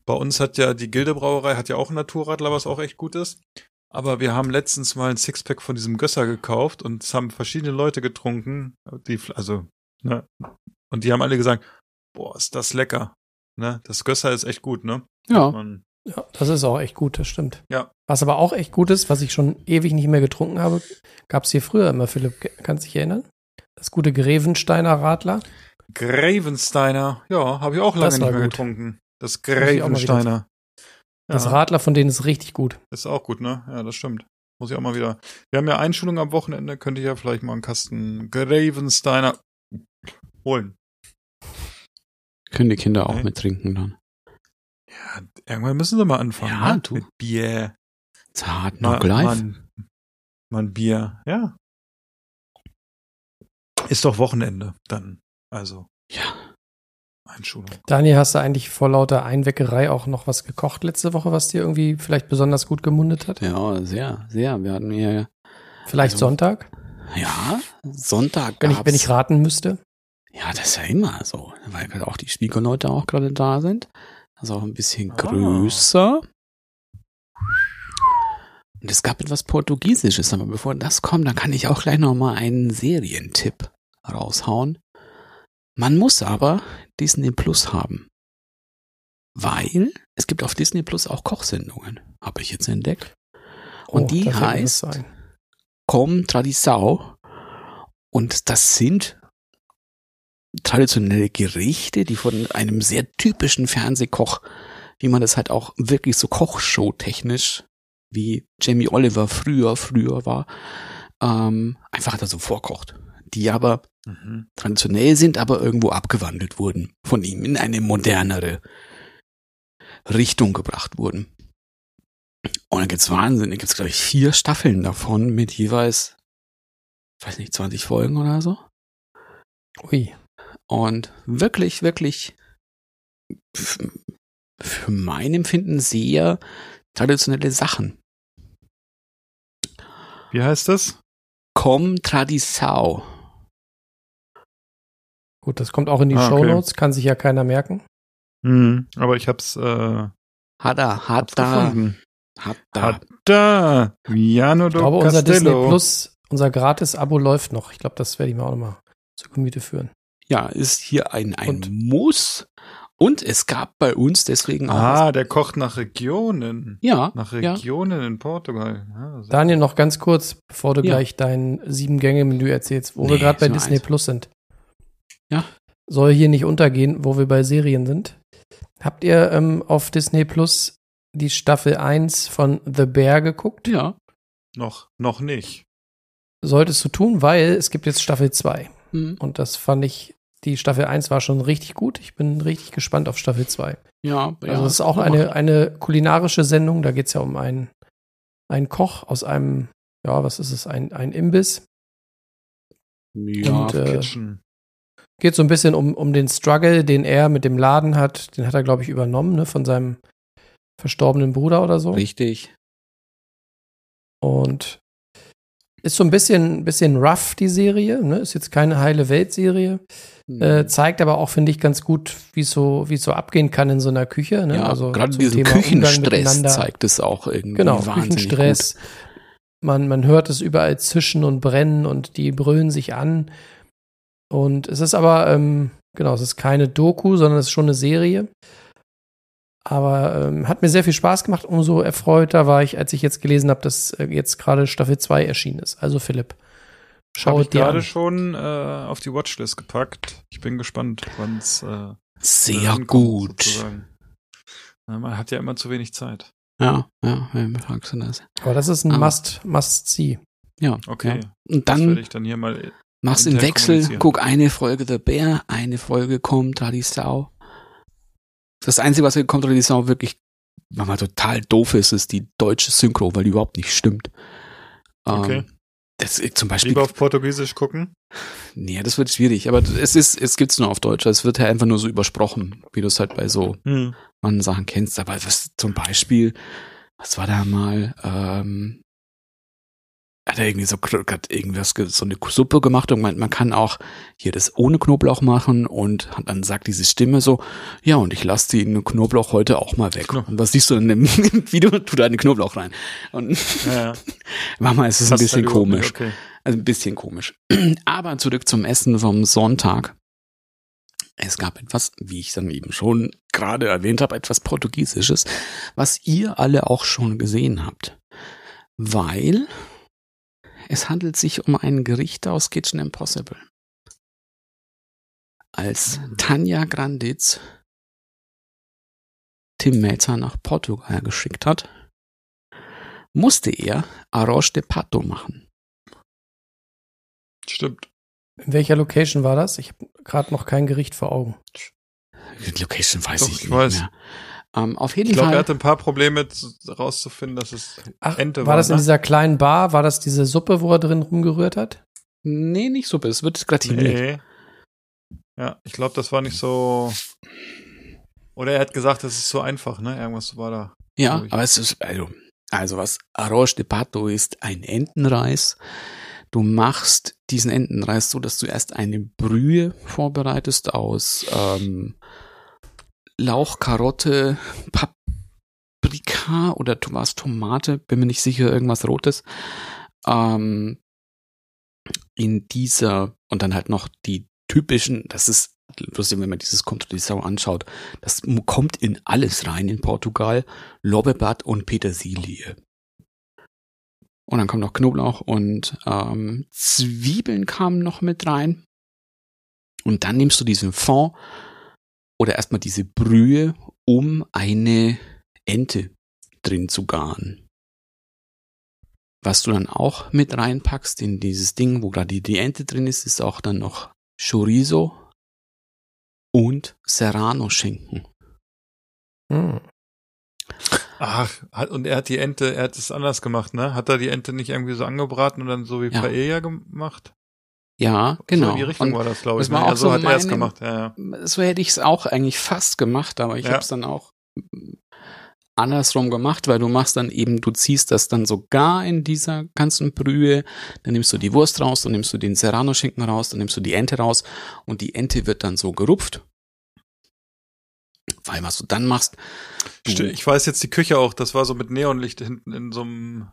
[SPEAKER 2] bei uns hat ja die Gildebrauerei hat ja auch einen Naturradler, was auch echt gut ist. Aber wir haben letztens mal ein Sixpack von diesem Gösser gekauft und es haben verschiedene Leute getrunken, die, also, ne, und die haben alle gesagt, boah, ist das lecker. Ne, das Gösser ist echt gut, ne?
[SPEAKER 1] Ja.
[SPEAKER 2] Man,
[SPEAKER 3] Ja, das ist auch echt gut, das stimmt.
[SPEAKER 2] Ja.
[SPEAKER 3] Was aber auch echt gut ist, was ich schon ewig nicht mehr getrunken habe, gab es hier früher immer, Philipp, kannst dich erinnern? Das gute Grevensteiner Radler.
[SPEAKER 2] Gravensteiner, ja, habe ich auch lange nicht mehr
[SPEAKER 3] gut.
[SPEAKER 2] getrunken. Das Gravensteiner.
[SPEAKER 3] Das
[SPEAKER 2] Ja.
[SPEAKER 3] Radler von denen ist richtig gut.
[SPEAKER 2] Ist auch gut, ne? Ja, das stimmt. Muss ich auch mal wieder. Wir haben ja Einschulung am Wochenende, könnte ich ja vielleicht mal einen Kasten Gravensteiner holen.
[SPEAKER 1] Können die Kinder auch
[SPEAKER 2] Okay.
[SPEAKER 1] mittrinken dann.
[SPEAKER 2] Ja, irgendwann müssen sie mal anfangen.
[SPEAKER 1] Ja,
[SPEAKER 2] ne?
[SPEAKER 1] du.
[SPEAKER 2] Mit Bier.
[SPEAKER 1] Zart, noch live.
[SPEAKER 2] mal, mal ein Bier. Ja. Ist doch Wochenende dann. Also,
[SPEAKER 1] Ja.
[SPEAKER 2] Einschulung.
[SPEAKER 3] Daniel, hast du eigentlich vor lauter Einweckerei auch noch was gekocht letzte Woche, was dir irgendwie vielleicht besonders gut gemundet hat?
[SPEAKER 1] Ja, sehr, sehr. Wir hatten hier,
[SPEAKER 3] Vielleicht
[SPEAKER 1] Also-
[SPEAKER 3] Sonntag,
[SPEAKER 1] ja, Sonntag
[SPEAKER 3] wenn ich, wenn ich raten müsste.
[SPEAKER 1] Ja, das ist ja immer so, weil gerade auch die Schwiegerleute auch gerade da sind. Also auch ein bisschen
[SPEAKER 2] Ah.
[SPEAKER 1] größer. Und es gab etwas Portugiesisches, aber bevor das kommt, dann kann ich auch gleich noch mal einen Serientipp raushauen. Man muss aber Disney Plus haben. Weil es gibt auf Disney Plus auch Kochsendungen, habe ich jetzt entdeckt. Und
[SPEAKER 3] Oh,
[SPEAKER 1] die heißt. Com Tradição. Und das sind traditionelle Gerichte, die von einem sehr typischen Fernsehkoch, wie man das halt auch wirklich so Kochshow-technisch, wie Jamie Oliver früher, früher war, ähm, einfach da so vorkocht. Die aber
[SPEAKER 2] Mhm.
[SPEAKER 1] traditionell sind, aber irgendwo abgewandelt wurden von ihm in eine modernere Richtung gebracht wurden. Und da gibt's Wahnsinn, da gibt's glaube ich vier Staffeln davon mit jeweils, weiß nicht, 20 Folgen oder so.
[SPEAKER 3] Ui.
[SPEAKER 1] Und wirklich, wirklich für mein Empfinden sehr traditionelle Sachen.
[SPEAKER 2] Wie heißt das?
[SPEAKER 1] Com Tradição.
[SPEAKER 3] Gut, das kommt auch in die
[SPEAKER 2] Ah, okay.
[SPEAKER 3] Shownotes, kann sich ja keiner merken.
[SPEAKER 2] Mhm. Aber ich hab's, äh,
[SPEAKER 1] Hat er, hat da, hat da.
[SPEAKER 2] Hat da. Viano
[SPEAKER 3] Ich glaube, unser Disney
[SPEAKER 2] Castello.
[SPEAKER 3] Plus, unser Gratis-Abo läuft noch. Ich glaube, das werde ich mir auch nochmal zu Gemüte führen.
[SPEAKER 1] Ja, ist hier ein, ein
[SPEAKER 3] Und?
[SPEAKER 1] Muss. Und es gab bei uns deswegen auch.
[SPEAKER 2] Ah, der kocht nach Regionen.
[SPEAKER 1] ja,
[SPEAKER 2] Nach
[SPEAKER 1] ja.
[SPEAKER 2] Regionen in Portugal. Ja,
[SPEAKER 3] Daniel, noch ganz kurz, bevor du
[SPEAKER 1] Ja.
[SPEAKER 3] gleich dein Sieben-Gänge-Menü erzählst, wo wir
[SPEAKER 1] Nee,
[SPEAKER 3] gerade bei Disney
[SPEAKER 1] eins.
[SPEAKER 3] Plus sind.
[SPEAKER 1] Ja.
[SPEAKER 3] Soll hier nicht untergehen, wo wir bei Serien sind. Habt ihr ähm, auf Disney Plus die Staffel 1 von The Bear geguckt?
[SPEAKER 1] Ja.
[SPEAKER 2] Noch, noch nicht.
[SPEAKER 3] Solltest du tun, weil es gibt jetzt Staffel 2.
[SPEAKER 1] Hm.
[SPEAKER 3] Und das fand ich, die Staffel 1 war schon richtig gut. Ich bin richtig gespannt auf Staffel 2.
[SPEAKER 1] Ja, ja.
[SPEAKER 3] Also es ist auch eine, eine kulinarische Sendung. Da geht es ja um einen, einen Koch aus einem, ja, was ist es, ein, ein Imbiss.
[SPEAKER 1] Ja,
[SPEAKER 3] und, äh,
[SPEAKER 2] Kitchen.
[SPEAKER 3] Geht so ein bisschen um, um den Struggle, den er mit dem Laden hat. Den hat er, glaube ich, übernommen, ne, von seinem verstorbenen Bruder oder so.
[SPEAKER 1] richtig.
[SPEAKER 3] Und ist so ein bisschen, bisschen rough, die Serie. Ne? Ist jetzt keine heile Welt-Serie.
[SPEAKER 1] Hm.
[SPEAKER 3] Äh, zeigt aber auch, finde ich, ganz gut, wie es so, es so abgehen kann in so einer Küche. Ne?
[SPEAKER 1] ja,
[SPEAKER 3] also
[SPEAKER 1] gerade diesen
[SPEAKER 3] Thema
[SPEAKER 1] Küchenstress zeigt es auch irgendwie
[SPEAKER 3] Genau, Küchenstress. Man, man hört es überall zischen und brennen und die brüllen sich an. Und es ist aber, ähm, genau, es ist keine Doku, sondern es ist schon eine Serie. Aber ähm, hat mir sehr viel Spaß gemacht. Umso erfreuter war ich, als ich jetzt gelesen habe, dass äh, jetzt gerade Staffel 2 erschienen ist. Also Philipp, schau es
[SPEAKER 2] ich
[SPEAKER 3] dir
[SPEAKER 2] gerade schon äh, auf die Watchlist gepackt. Ich bin gespannt, wann's äh,
[SPEAKER 1] gut. Sehr
[SPEAKER 2] ankommt,
[SPEAKER 1] gut.
[SPEAKER 2] sozusagen. Ja, man hat ja immer zu wenig Zeit.
[SPEAKER 1] Ja, ja, fragst du das?
[SPEAKER 3] Aber das ist ein
[SPEAKER 1] Aber-
[SPEAKER 3] Must.
[SPEAKER 1] Ja.
[SPEAKER 2] Okay.
[SPEAKER 1] Ja. Und
[SPEAKER 2] Das
[SPEAKER 1] dann
[SPEAKER 2] werde ich dann hier mal.
[SPEAKER 1] Machst im Wechsel, guck eine Folge The Bear, eine Folge Contra die Sau. Das Einzige, was in Contra die Sau wirklich manchmal total doof ist, ist die deutsche Synchro, weil die überhaupt nicht stimmt.
[SPEAKER 2] Okay.
[SPEAKER 1] Ähm, das ist zum Beispiel,
[SPEAKER 2] Lieber auf Portugiesisch gucken.
[SPEAKER 1] nee, das wird schwierig, aber es ist, es gibt's nur auf Deutsch, es wird halt einfach nur so übersprochen, wie du es halt bei so
[SPEAKER 2] Hm.
[SPEAKER 1] man Sachen kennst, aber was zum Beispiel, was war da mal, ähm, hat er irgendwie so hat irgendwas ge- so eine Suppe gemacht und meint, man kann auch hier das ohne Knoblauch machen und dann sagt diese Stimme so, ja und ich lasse den Knoblauch heute auch mal weg.
[SPEAKER 2] Kno-
[SPEAKER 1] Und was siehst du dann im Video? Tu da den Knoblauch rein. Und
[SPEAKER 2] Ja, ja.
[SPEAKER 1] manchmal ist es ein bisschen komisch.
[SPEAKER 2] Okay.
[SPEAKER 1] Also ein bisschen komisch. Aber zurück zum Essen vom Sonntag. Es gab etwas, wie ich dann eben schon gerade erwähnt habe, etwas Portugiesisches, was ihr alle auch schon gesehen habt. Weil es handelt sich um ein Gericht aus Kitchen Impossible. Als Tanja Granditz Tim Melzer nach Portugal geschickt hat, musste er Arroz de Pato machen.
[SPEAKER 2] Stimmt.
[SPEAKER 3] In welcher Location war das? Ich habe gerade noch kein Gericht vor Augen.
[SPEAKER 1] Die Location weiß
[SPEAKER 2] Doch,
[SPEAKER 1] ich
[SPEAKER 2] ich
[SPEAKER 1] nicht
[SPEAKER 2] weiß.
[SPEAKER 1] mehr. Ähm, auf jeden
[SPEAKER 2] Ich glaube, er
[SPEAKER 1] Fall.
[SPEAKER 2] hatte ein paar Probleme z- rauszufinden, dass es
[SPEAKER 3] Ach,
[SPEAKER 2] Ente
[SPEAKER 3] war
[SPEAKER 2] war,
[SPEAKER 3] das in
[SPEAKER 2] ne?
[SPEAKER 3] dieser kleinen Bar? War das diese Suppe, wo er drin rumgerührt hat?
[SPEAKER 1] Nee, nicht Suppe, es wird gratiniert.
[SPEAKER 2] Nee. Ja, ich glaube, das war nicht so. Oder er hat gesagt, das ist so einfach, ne? Irgendwas war da.
[SPEAKER 1] Ja,
[SPEAKER 2] glaub ich.
[SPEAKER 1] aber es ist, also, also was Arroz de Pato ist ein Entenreis, Du machst diesen Entenreis so, dass du erst eine Brühe vorbereitest aus ähm, Lauch, Karotte, Paprika oder was Tomate, bin mir nicht sicher, irgendwas Rotes. Ähm, in dieser und dann halt noch die typischen, das ist lustig, wenn man dieses Controlissau anschaut, das kommt in alles rein in Portugal, Lorbeerblatt und Petersilie. Und dann kommt noch Knoblauch und ähm, Zwiebeln kamen noch mit rein. Und dann nimmst du diesen Fond oder erstmal diese Brühe, um eine Ente drin zu garen. Was du dann auch mit reinpackst in dieses Ding, wo gerade die Ente drin ist, ist auch dann noch Chorizo und Serrano-Schinken.
[SPEAKER 3] Hm.
[SPEAKER 2] Ach, und er hat die Ente, er hat es anders gemacht, ne? Hat er die Ente nicht irgendwie so angebraten und dann so wie
[SPEAKER 1] Ja.
[SPEAKER 2] Paella gemacht?
[SPEAKER 1] Ja, genau.
[SPEAKER 2] So in die Richtung
[SPEAKER 1] Und
[SPEAKER 2] war das, glaube ich.
[SPEAKER 1] das war
[SPEAKER 2] ne?
[SPEAKER 1] auch
[SPEAKER 2] ja, so
[SPEAKER 1] so
[SPEAKER 2] hat er es gemacht, ja, ja.
[SPEAKER 1] so hätte ich es auch eigentlich fast gemacht, aber ich
[SPEAKER 2] Ja.
[SPEAKER 1] habe es dann auch andersrum gemacht, weil du machst dann eben, du ziehst das dann sogar in dieser ganzen Brühe, dann nimmst du die Wurst raus, dann nimmst du den Serrano-Schinken raus, dann nimmst du die Ente raus und die Ente wird dann so gerupft. Weil was du dann machst, du,
[SPEAKER 2] Ich weiß jetzt die Küche auch, das war so mit Neonlicht hinten in so einem,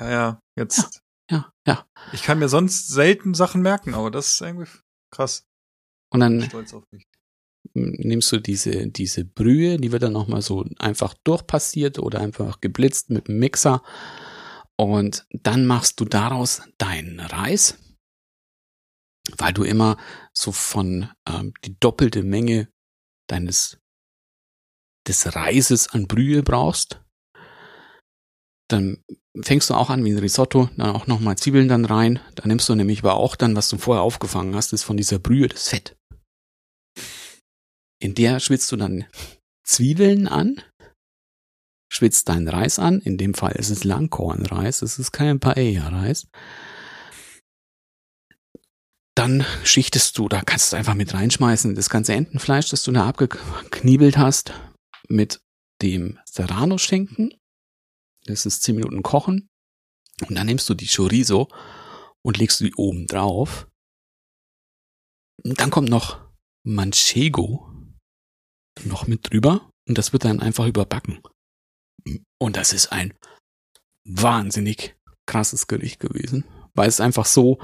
[SPEAKER 2] ja, ja, jetzt.
[SPEAKER 1] ja, ja.
[SPEAKER 2] Ich kann mir sonst selten Sachen merken, aber das ist irgendwie krass.
[SPEAKER 1] Und dann nimmst du diese, diese Brühe, die wird dann nochmal so einfach durchpassiert oder einfach geblitzt mit dem Mixer. Und dann machst du daraus deinen Reis, weil du immer so von ähm, die doppelte Menge deines des Reises an Brühe brauchst. Dann fängst du auch an wie ein Risotto, dann auch nochmal Zwiebeln dann rein. Da nimmst du nämlich aber auch dann, was du vorher aufgefangen hast, ist von dieser Brühe das Fett. In der schwitzt du dann Zwiebeln an, schwitzt deinen Reis an. In dem Fall ist es Langkornreis, es ist kein Paella-Reis. Dann schichtest du, da kannst du einfach mit reinschmeißen, das ganze Entenfleisch, das du da abgekniebelt hast, mit dem Serrano-Schinken. Das ist 10 Minuten kochen. Und dann nimmst du die Chorizo und legst die oben drauf. Und dann kommt noch Manchego noch mit drüber und das wird dann einfach überbacken. Und das ist ein wahnsinnig krasses Gericht gewesen, weil es einfach so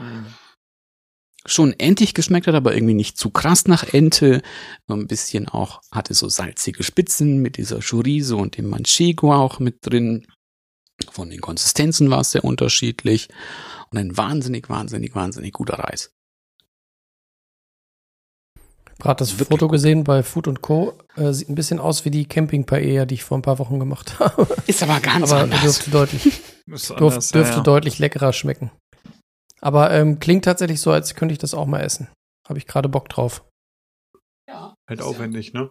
[SPEAKER 1] schon entig geschmeckt hat, aber irgendwie nicht zu krass nach Ente. So ein bisschen auch, hatte so salzige Spitzen mit dieser Chorizo und dem Manchego auch mit drin. Von den Konsistenzen war es sehr unterschiedlich. Und ein wahnsinnig, wahnsinnig, wahnsinnig guter Reis.
[SPEAKER 3] Gerade das
[SPEAKER 1] Wirklich
[SPEAKER 3] Foto gesehen bei Food und Co. Äh, sieht ein bisschen aus wie die Camping-Paella, die ich vor ein paar Wochen gemacht habe.
[SPEAKER 1] Ist aber ganz
[SPEAKER 3] Aber
[SPEAKER 1] anders.
[SPEAKER 3] dürfte deutlich,
[SPEAKER 2] Ist
[SPEAKER 3] dürf,
[SPEAKER 2] anders, ja,
[SPEAKER 3] dürfte
[SPEAKER 2] ja.
[SPEAKER 3] deutlich leckerer schmecken. Aber ähm, klingt tatsächlich so, als könnte ich das auch mal essen. Habe ich gerade Bock drauf.
[SPEAKER 2] Halt aufwendig, ne?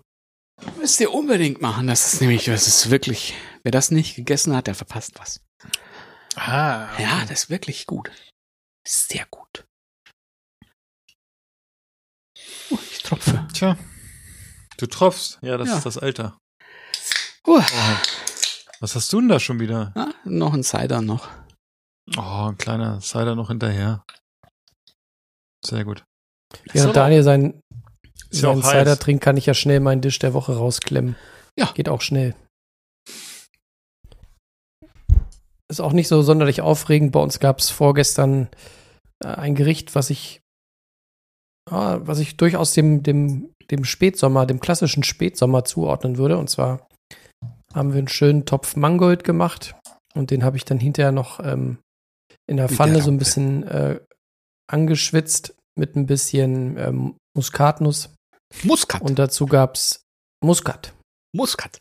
[SPEAKER 1] Müsst ihr unbedingt machen. Das ist nämlich, das ist wirklich, wer das nicht gegessen hat, der verpasst was.
[SPEAKER 2] Ah.
[SPEAKER 1] Ja, das ist wirklich gut. Sehr gut. Oh, ich tropfe.
[SPEAKER 2] Tja. Du tropfst. Ja, das
[SPEAKER 1] Ja.
[SPEAKER 2] ist das Alter.
[SPEAKER 1] Uh,
[SPEAKER 2] Oh. Was hast du denn da schon wieder?
[SPEAKER 1] ah, noch ein Cider noch.
[SPEAKER 2] Oh, ein kleiner Cider noch hinterher. Sehr gut.
[SPEAKER 3] Während. Daniel seinen,
[SPEAKER 2] Ist ja auch
[SPEAKER 3] Cider
[SPEAKER 2] heiß.
[SPEAKER 3] trinkt, kann ich ja schnell meinen Dish der Woche rausklemmen.
[SPEAKER 1] Ja.
[SPEAKER 3] Geht auch schnell. Ist auch nicht so sonderlich aufregend. Bei uns gab es vorgestern äh, ein Gericht, was ich, ah, was ich durchaus dem, dem, dem Spätsommer, dem klassischen Spätsommer zuordnen würde. Und zwar haben wir einen schönen Topf Mangold gemacht und den habe ich dann hinterher noch ähm, in der Pfanne so ein bisschen äh, angeschwitzt mit ein bisschen ähm, Muskatnuss.
[SPEAKER 1] Muskat.
[SPEAKER 3] Und dazu gab's Muskat.
[SPEAKER 1] Muskat.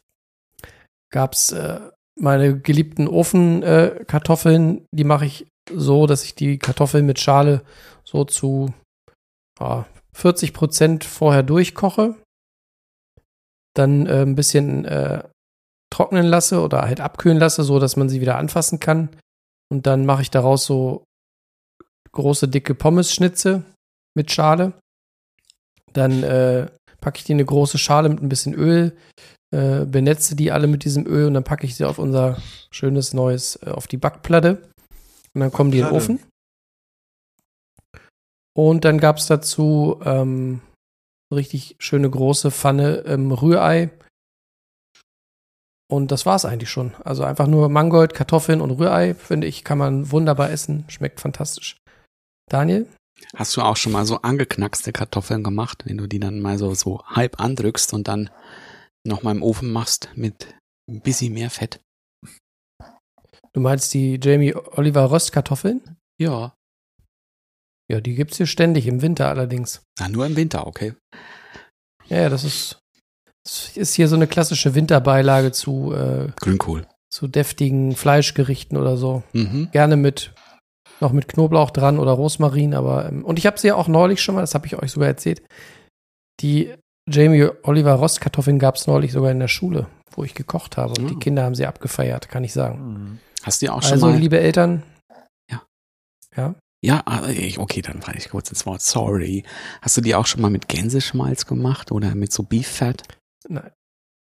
[SPEAKER 3] Gab's äh, meine geliebten Ofenkartoffeln, äh, die mache ich so, dass ich die Kartoffeln mit Schale so zu ah, 40 Prozent vorher durchkoche. Dann äh, ein bisschen äh, trocknen lasse oder halt abkühlen lasse, so dass man sie wieder anfassen kann. Und dann mache ich daraus so große, dicke Pommes-Schnitze mit Schale. Dann äh, packe ich die in eine große Schale mit ein bisschen Öl, äh, benetze die alle mit diesem Öl und dann packe ich sie auf unser schönes neues, äh, auf die Backplatte. Und dann kommen die in den. Ofen. Und dann gab's dazu ähm, richtig schöne große Pfanne ähm, Rührei. Und das war's eigentlich schon. Also einfach nur Mangold, Kartoffeln und Rührei, finde ich, kann man wunderbar essen. Schmeckt fantastisch. Daniel?
[SPEAKER 1] Hast du auch schon mal so angeknackste Kartoffeln gemacht, wenn du die dann mal so, so halb andrückst und dann nochmal im Ofen machst mit ein bisschen mehr Fett?
[SPEAKER 3] Du meinst die Jamie Oliver Röstkartoffeln?
[SPEAKER 1] Ja.
[SPEAKER 3] Ja, die gibt's hier ständig, im Winter allerdings.
[SPEAKER 1] Na, nur im Winter, okay.
[SPEAKER 3] Ja, ja, das ist, das ist hier so eine klassische Winterbeilage zu, äh,
[SPEAKER 1] Grünkohl.
[SPEAKER 3] zu deftigen Fleischgerichten oder so.
[SPEAKER 1] Mhm.
[SPEAKER 3] Gerne mit noch mit Knoblauch dran oder Rosmarin, aber ähm, und ich habe sie ja auch neulich schon mal, das habe ich euch sogar erzählt. Die Jamie Oliver Rostkartoffeln gab es neulich sogar in der Schule, wo ich gekocht habe und
[SPEAKER 1] Ah.
[SPEAKER 3] die Kinder haben sie abgefeiert, kann ich sagen.
[SPEAKER 1] Hast du ja auch schon
[SPEAKER 3] Also
[SPEAKER 1] mal.
[SPEAKER 3] liebe Eltern,
[SPEAKER 1] Ja.
[SPEAKER 3] Ja.
[SPEAKER 1] Ja, ich- okay, dann falle ich kurz ins Wort. Sorry. Hast du die auch schon mal mit Gänseschmalz gemacht oder mit so Beef Fat?
[SPEAKER 3] Nein.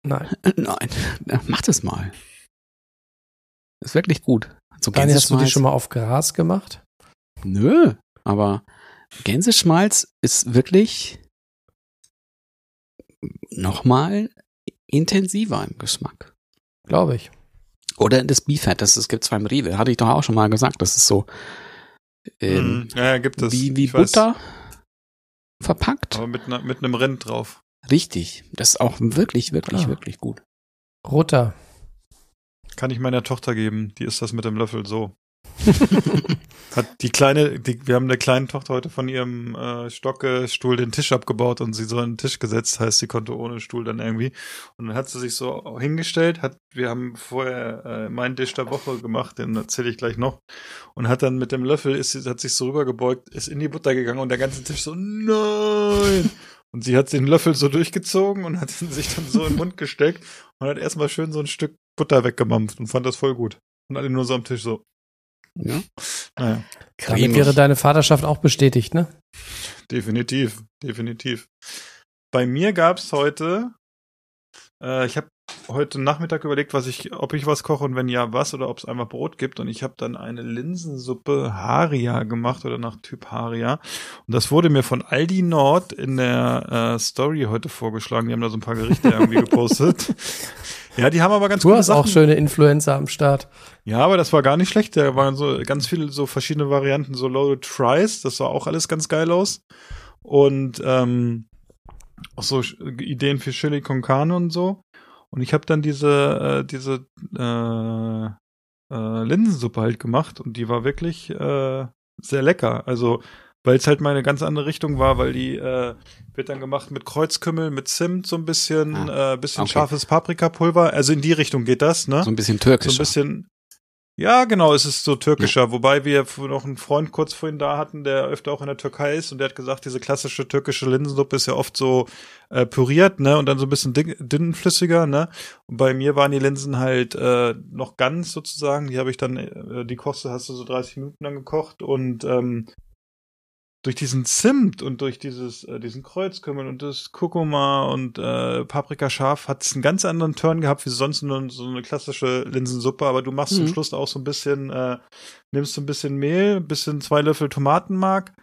[SPEAKER 3] Nein.
[SPEAKER 1] Nein, mach das mal. Ist wirklich gut. So
[SPEAKER 3] Daniel, hast du die
[SPEAKER 1] Gänseschmalz.
[SPEAKER 3] schon mal auf Gras gemacht?
[SPEAKER 1] Nö, aber Gänseschmalz ist wirklich nochmal intensiver im Geschmack.
[SPEAKER 3] Glaube ich.
[SPEAKER 1] Oder das Beef Fat, das, das gibt's beim Rewe. Hatte ich doch auch schon mal gesagt. Das ist so ähm.
[SPEAKER 2] Ja, gibt es.
[SPEAKER 1] wie, wie
[SPEAKER 2] Ich weiß.
[SPEAKER 1] Butter verpackt.
[SPEAKER 2] Aber mit, ne, mit einem Rind drauf.
[SPEAKER 1] Richtig. Das ist auch wirklich, wirklich,
[SPEAKER 3] Ah.
[SPEAKER 1] wirklich gut.
[SPEAKER 3] Roter.
[SPEAKER 2] Kann ich meiner Tochter geben. Die ist das mit dem Löffel so. Hat die kleine, die, wir haben der kleinen Tochter heute von ihrem äh, Stockestuhl den Tisch abgebaut und sie so den Tisch gesetzt, heißt sie konnte ohne Stuhl dann irgendwie. Und dann hat sie sich so hingestellt, hat, wir haben vorher äh, meinen Tisch der Woche gemacht, den erzähle ich gleich noch. Und hat dann mit dem Löffel, ist, hat sich so rübergebeugt, ist in die Butter gegangen und der ganze Tisch so, nein! Und sie hat den Löffel so durchgezogen und hat ihn sich dann so in den Mund gesteckt und hat erstmal schön so ein Stück Butter weggemampft und fand das voll gut. Und alle nur so am Tisch so,
[SPEAKER 1] Ja?
[SPEAKER 2] naja.
[SPEAKER 3] Damit wäre deine Vaterschaft auch bestätigt, ne?
[SPEAKER 2] Definitiv, definitiv. Bei mir gab's heute, äh, ich habe heute Nachmittag überlegt, was ich, ob ich was koche und wenn ja, was oder ob es einfach Brot gibt und ich habe dann eine Linsensuppe Haria gemacht oder nach Typ Haria und das wurde mir von Aldi Nord in der äh, Story heute vorgeschlagen. Die haben da so ein paar Gerichte irgendwie gepostet. Ja, die haben aber ganz
[SPEAKER 3] Du
[SPEAKER 2] gute
[SPEAKER 3] hast auch schöne Influencer am Start.
[SPEAKER 2] Ja, aber das war gar nicht schlecht. Da waren so ganz viele so verschiedene Varianten, so Loaded Fries. Das sah auch alles ganz geil aus. Und ähm, auch so Ideen für Chili con Carne und so. Und ich habe dann diese äh, diese äh, äh, Linsensuppe halt gemacht und die war wirklich äh, sehr lecker. Also weil es halt mal eine ganz andere Richtung war, weil die äh, wird dann gemacht mit Kreuzkümmel, mit Zimt so ein bisschen,
[SPEAKER 1] Ah,
[SPEAKER 2] äh, bisschen
[SPEAKER 1] okay.
[SPEAKER 2] scharfes Paprikapulver. Also in die Richtung geht das, ne?
[SPEAKER 1] So ein bisschen
[SPEAKER 2] so
[SPEAKER 1] türkisch.
[SPEAKER 2] ein bisschen. Ja, genau, es ist so türkischer. Wobei wir noch einen Freund kurz vorhin da hatten, der öfter auch in der Türkei ist und der hat gesagt, diese klassische türkische Linsensuppe ist ja oft so äh, püriert, ne, und dann so ein bisschen dünnflüssiger, ne. Und bei mir waren die Linsen halt äh, noch ganz sozusagen. Die habe ich dann, äh, die kochst, hast du so 30 Minuten lang gekocht und ähm, durch diesen Zimt und durch dieses äh, diesen Kreuzkümmel und das Kurkuma und äh, Paprika scharf hat es einen ganz anderen Turn gehabt wie sonst nur so eine klassische Linsensuppe, aber du machst zum
[SPEAKER 1] Mhm.
[SPEAKER 2] Schluss auch so ein bisschen äh, nimmst so ein bisschen Mehl, ein bisschen zwei Löffel Tomatenmark,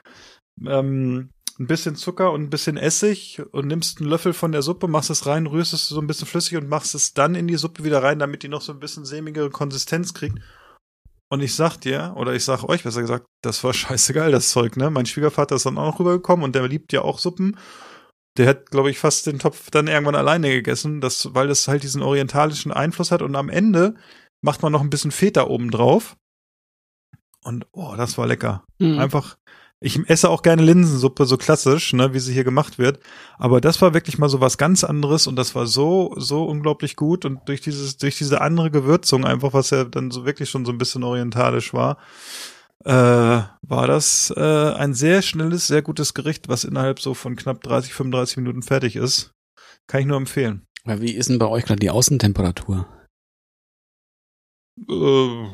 [SPEAKER 2] ähm, ein bisschen Zucker und ein bisschen Essig und nimmst einen Löffel von der Suppe, machst es rein, rührst es so ein bisschen flüssig und machst es dann in die Suppe wieder rein, damit die noch so ein bisschen sämigere Konsistenz kriegt. Und ich sag dir, oder ich sag euch besser gesagt, das war scheißegal, das Zeug, ne? Mein Schwiegervater ist dann auch noch rübergekommen und der liebt ja auch Suppen. Der hat, glaube ich, fast den Topf dann irgendwann alleine gegessen, das, weil das halt diesen orientalischen Einfluss hat. Und am Ende macht man noch ein bisschen Feta oben drauf. Und oh, das war lecker.
[SPEAKER 1] Mhm.
[SPEAKER 2] Einfach, ich esse auch gerne Linsensuppe, so klassisch, ne, wie sie hier gemacht wird. Aber das war wirklich mal so was ganz anderes und das war so, so unglaublich gut und durch dieses, durch diese andere Gewürzung einfach, was ja dann so wirklich schon so ein bisschen orientalisch war, äh, war das äh, ein sehr schnelles, sehr gutes Gericht, was innerhalb so von knapp 30, 35 Minuten fertig ist. Kann ich nur empfehlen.
[SPEAKER 1] Aber wie ist denn bei euch gerade die Außentemperatur?
[SPEAKER 2] Äh,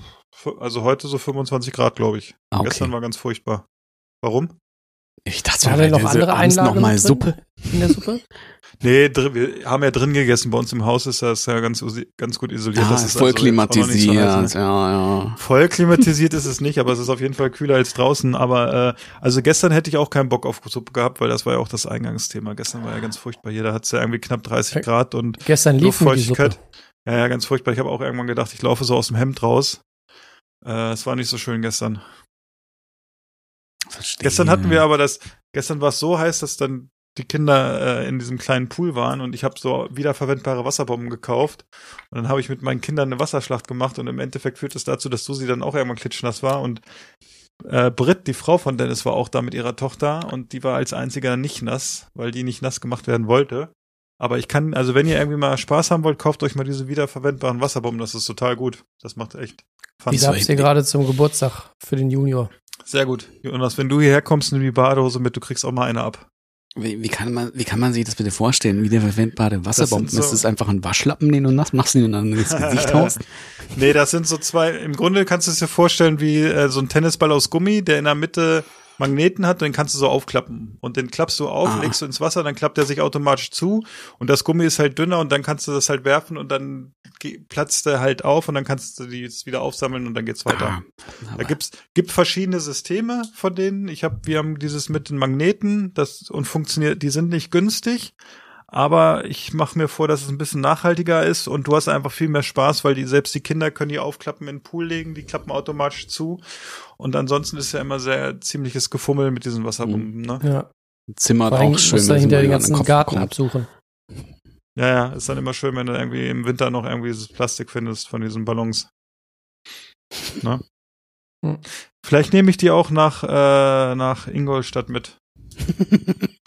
[SPEAKER 2] also heute so 25 Grad, glaube ich.
[SPEAKER 1] Ah, okay.
[SPEAKER 2] Gestern war ganz furchtbar. Warum?
[SPEAKER 1] Ich dachte,
[SPEAKER 3] War denn noch andere Einlagen
[SPEAKER 1] noch mal Suppe.
[SPEAKER 3] in der Suppe?
[SPEAKER 2] Nee, dr- wir haben ja drin gegessen. Bei uns im Haus ist das ja ganz, ganz gut isoliert.
[SPEAKER 1] Ja,
[SPEAKER 2] das ist
[SPEAKER 1] voll
[SPEAKER 2] also so
[SPEAKER 1] klimatisiert.
[SPEAKER 2] heiß, ne?
[SPEAKER 1] ja, ja.
[SPEAKER 2] Voll klimatisiert ist es nicht, aber es ist auf jeden Fall kühler als draußen. Aber äh, also gestern hätte ich auch keinen Bock auf Suppe gehabt, weil das war ja auch das Eingangsthema. Gestern war ja ganz furchtbar hier. Da hat es ja irgendwie knapp 30 Grad und
[SPEAKER 3] Gestern lief die Suppe.
[SPEAKER 2] Luftfeuchtigkeit. Ja, ja, ganz furchtbar. Ich habe auch irgendwann gedacht, ich laufe so aus dem Hemd raus. Äh, es war nicht so schön gestern.
[SPEAKER 1] Verstehe.
[SPEAKER 2] Gestern hatten wir aber das, gestern war es so heiß, dass dann die Kinder äh, in diesem kleinen Pool waren und ich habe so wiederverwendbare Wasserbomben gekauft und dann habe ich mit meinen Kindern eine Wasserschlacht gemacht und im Endeffekt führt es dazu, dass Susi dann auch irgendwann klitschnass war und äh, Britt, die Frau von Dennis, war auch da mit ihrer Tochter und die war als einziger nicht nass, weil die nicht nass gemacht werden wollte. Aber ich kann, also wenn ihr irgendwie mal Spaß haben wollt, kauft euch mal diese wiederverwendbaren Wasserbomben, das ist total gut. Das macht echt Fun.
[SPEAKER 3] Ich hab's dir gerade zum Geburtstag für den Junior.
[SPEAKER 2] Sehr gut. Jonas, wenn du hierher kommst, nimm die Badehose mit, du kriegst auch mal eine ab.
[SPEAKER 1] Wie, wie, kann man, wie kann man sich das bitte vorstellen? Wiederverwendbare Wasserbomben?
[SPEAKER 2] Das so-
[SPEAKER 1] ist das einfach ein Waschlappen, den du nass machst, den du dann ins Gesicht haust?
[SPEAKER 2] Nee, das sind so zwei, im Grunde kannst du es dir vorstellen wie äh, so ein Tennisball aus Gummi, der in der Mitte Magneten hat, den kannst du so aufklappen. Und den klappst du auf,
[SPEAKER 1] Ah.
[SPEAKER 2] legst du ins Wasser, dann klappt er sich automatisch zu. Und das Gummi ist halt dünner und dann kannst du das halt werfen und dann platzt er halt auf und dann kannst du die jetzt wieder aufsammeln und dann geht's weiter.
[SPEAKER 1] Ah,
[SPEAKER 2] Da gibt's gibt verschiedene Systeme von denen. Ich habe, wir haben dieses mit den Magneten, das und funktioniert. Die sind nicht günstig, aber ich mache mir vor, dass es ein bisschen nachhaltiger ist und du hast einfach viel mehr Spaß, weil die selbst die Kinder können die aufklappen in den Pool legen, die klappen automatisch zu und ansonsten ist ja immer sehr ziemliches Gefummel mit diesen Wasserbomben. Ne?
[SPEAKER 3] Ja. Allem
[SPEAKER 1] auch schön.
[SPEAKER 3] musst
[SPEAKER 1] wenn
[SPEAKER 3] hinter den
[SPEAKER 1] an
[SPEAKER 3] ganzen
[SPEAKER 1] Kopf
[SPEAKER 3] Garten
[SPEAKER 1] kommt.
[SPEAKER 3] absuchen.
[SPEAKER 2] Ja, ja, ist dann immer schön, wenn du irgendwie im Winter noch irgendwie dieses Plastik findest von diesen Ballons. Ne?
[SPEAKER 3] Hm.
[SPEAKER 2] Vielleicht nehme ich die auch nach, äh, nach Ingolstadt mit.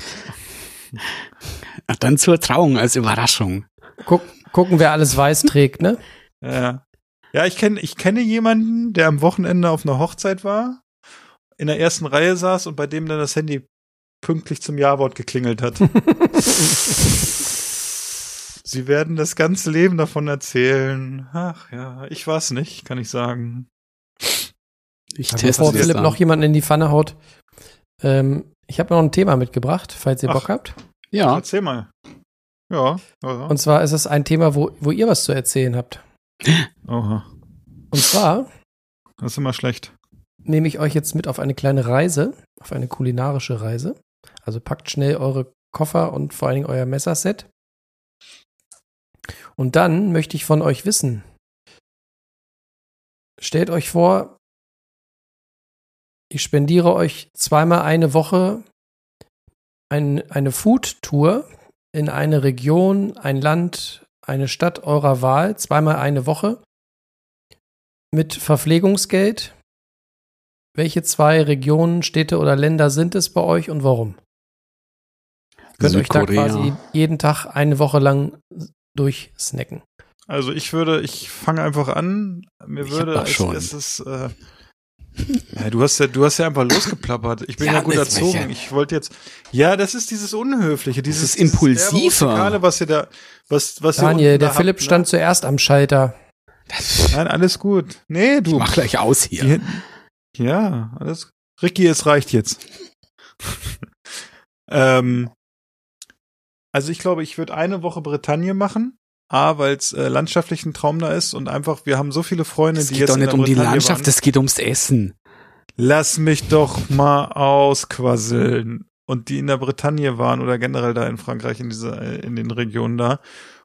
[SPEAKER 1] Ach, Dann zur Trauung als Überraschung.
[SPEAKER 3] Guck, gucken, wer alles weiß trägt, ne?
[SPEAKER 2] Ja, ja. Ich kenne ich kenne jemanden, der am Wochenende auf einer Hochzeit war, in der ersten Reihe saß und bei dem dann das Handy pünktlich zum Ja-Wort geklingelt hat. Sie werden das ganze Leben davon erzählen. Ach ja, ich war's nicht, kann ich sagen.
[SPEAKER 1] Ich teste
[SPEAKER 3] Bevor Philipp noch jemanden in die Pfanne haut. Ähm, ich habe noch ein Thema mitgebracht, falls ihr
[SPEAKER 2] Ach.
[SPEAKER 3] Bock habt.
[SPEAKER 1] Ja,
[SPEAKER 2] Erzähl mal. Ja, ja.
[SPEAKER 3] Und zwar ist es ein Thema, wo, wo ihr was zu erzählen habt.
[SPEAKER 2] Oha.
[SPEAKER 3] Und zwar
[SPEAKER 2] Das ist immer schlecht.
[SPEAKER 3] nehme ich euch jetzt mit auf eine kleine Reise, auf eine kulinarische Reise. Also packt schnell eure Koffer und vor allen Dingen euer Messerset. Und dann möchte ich von euch wissen. Stellt euch vor, ich spendiere euch zweimal eine Woche ein, eine Food-Tour in eine Region, ein Land, eine Stadt eurer Wahl, zweimal eine Woche mit Verpflegungsgeld. Welche zwei Regionen, Städte oder Länder sind es bei euch und warum? Könnt euch da quasi jeden Tag eine Woche lang durchsnacken.
[SPEAKER 2] Also ich würde, ich fange einfach an. Mir
[SPEAKER 1] Ich
[SPEAKER 2] würde
[SPEAKER 1] schon.
[SPEAKER 2] erstes, äh, ja, du hast ja, du hast ja einfach losgeplappert. Ich bin
[SPEAKER 1] Ja,
[SPEAKER 2] ja, gut
[SPEAKER 1] das
[SPEAKER 2] erzogen. Ich wollte jetzt, ja, das ist dieses Unhöfliche, dieses
[SPEAKER 1] ist impulsiver.
[SPEAKER 2] was ihr da, was, was ihr
[SPEAKER 3] Daniel, der
[SPEAKER 2] da
[SPEAKER 3] Philipp
[SPEAKER 2] habt, ne?
[SPEAKER 3] stand zuerst am Schalter.
[SPEAKER 2] Nein, alles gut. Nee,
[SPEAKER 1] ich
[SPEAKER 2] du.
[SPEAKER 1] mach gleich aus hier.
[SPEAKER 2] Die- Ja, alles. Ricky, es reicht jetzt. ähm, also ich glaube, ich würde eine Woche Bretagne machen. A, weil es äh, landschaftlich ein Traum da ist und einfach, wir haben so viele Freunde,
[SPEAKER 1] Es
[SPEAKER 2] die
[SPEAKER 1] geht
[SPEAKER 2] jetzt
[SPEAKER 1] doch
[SPEAKER 2] in
[SPEAKER 1] nicht
[SPEAKER 2] der
[SPEAKER 1] um die Landschaft, es geht ums Essen.
[SPEAKER 2] Lass mich doch mal ausquasseln. Und die in der Bretagne waren oder generell da in Frankreich in dieser, äh, in den Regionen da.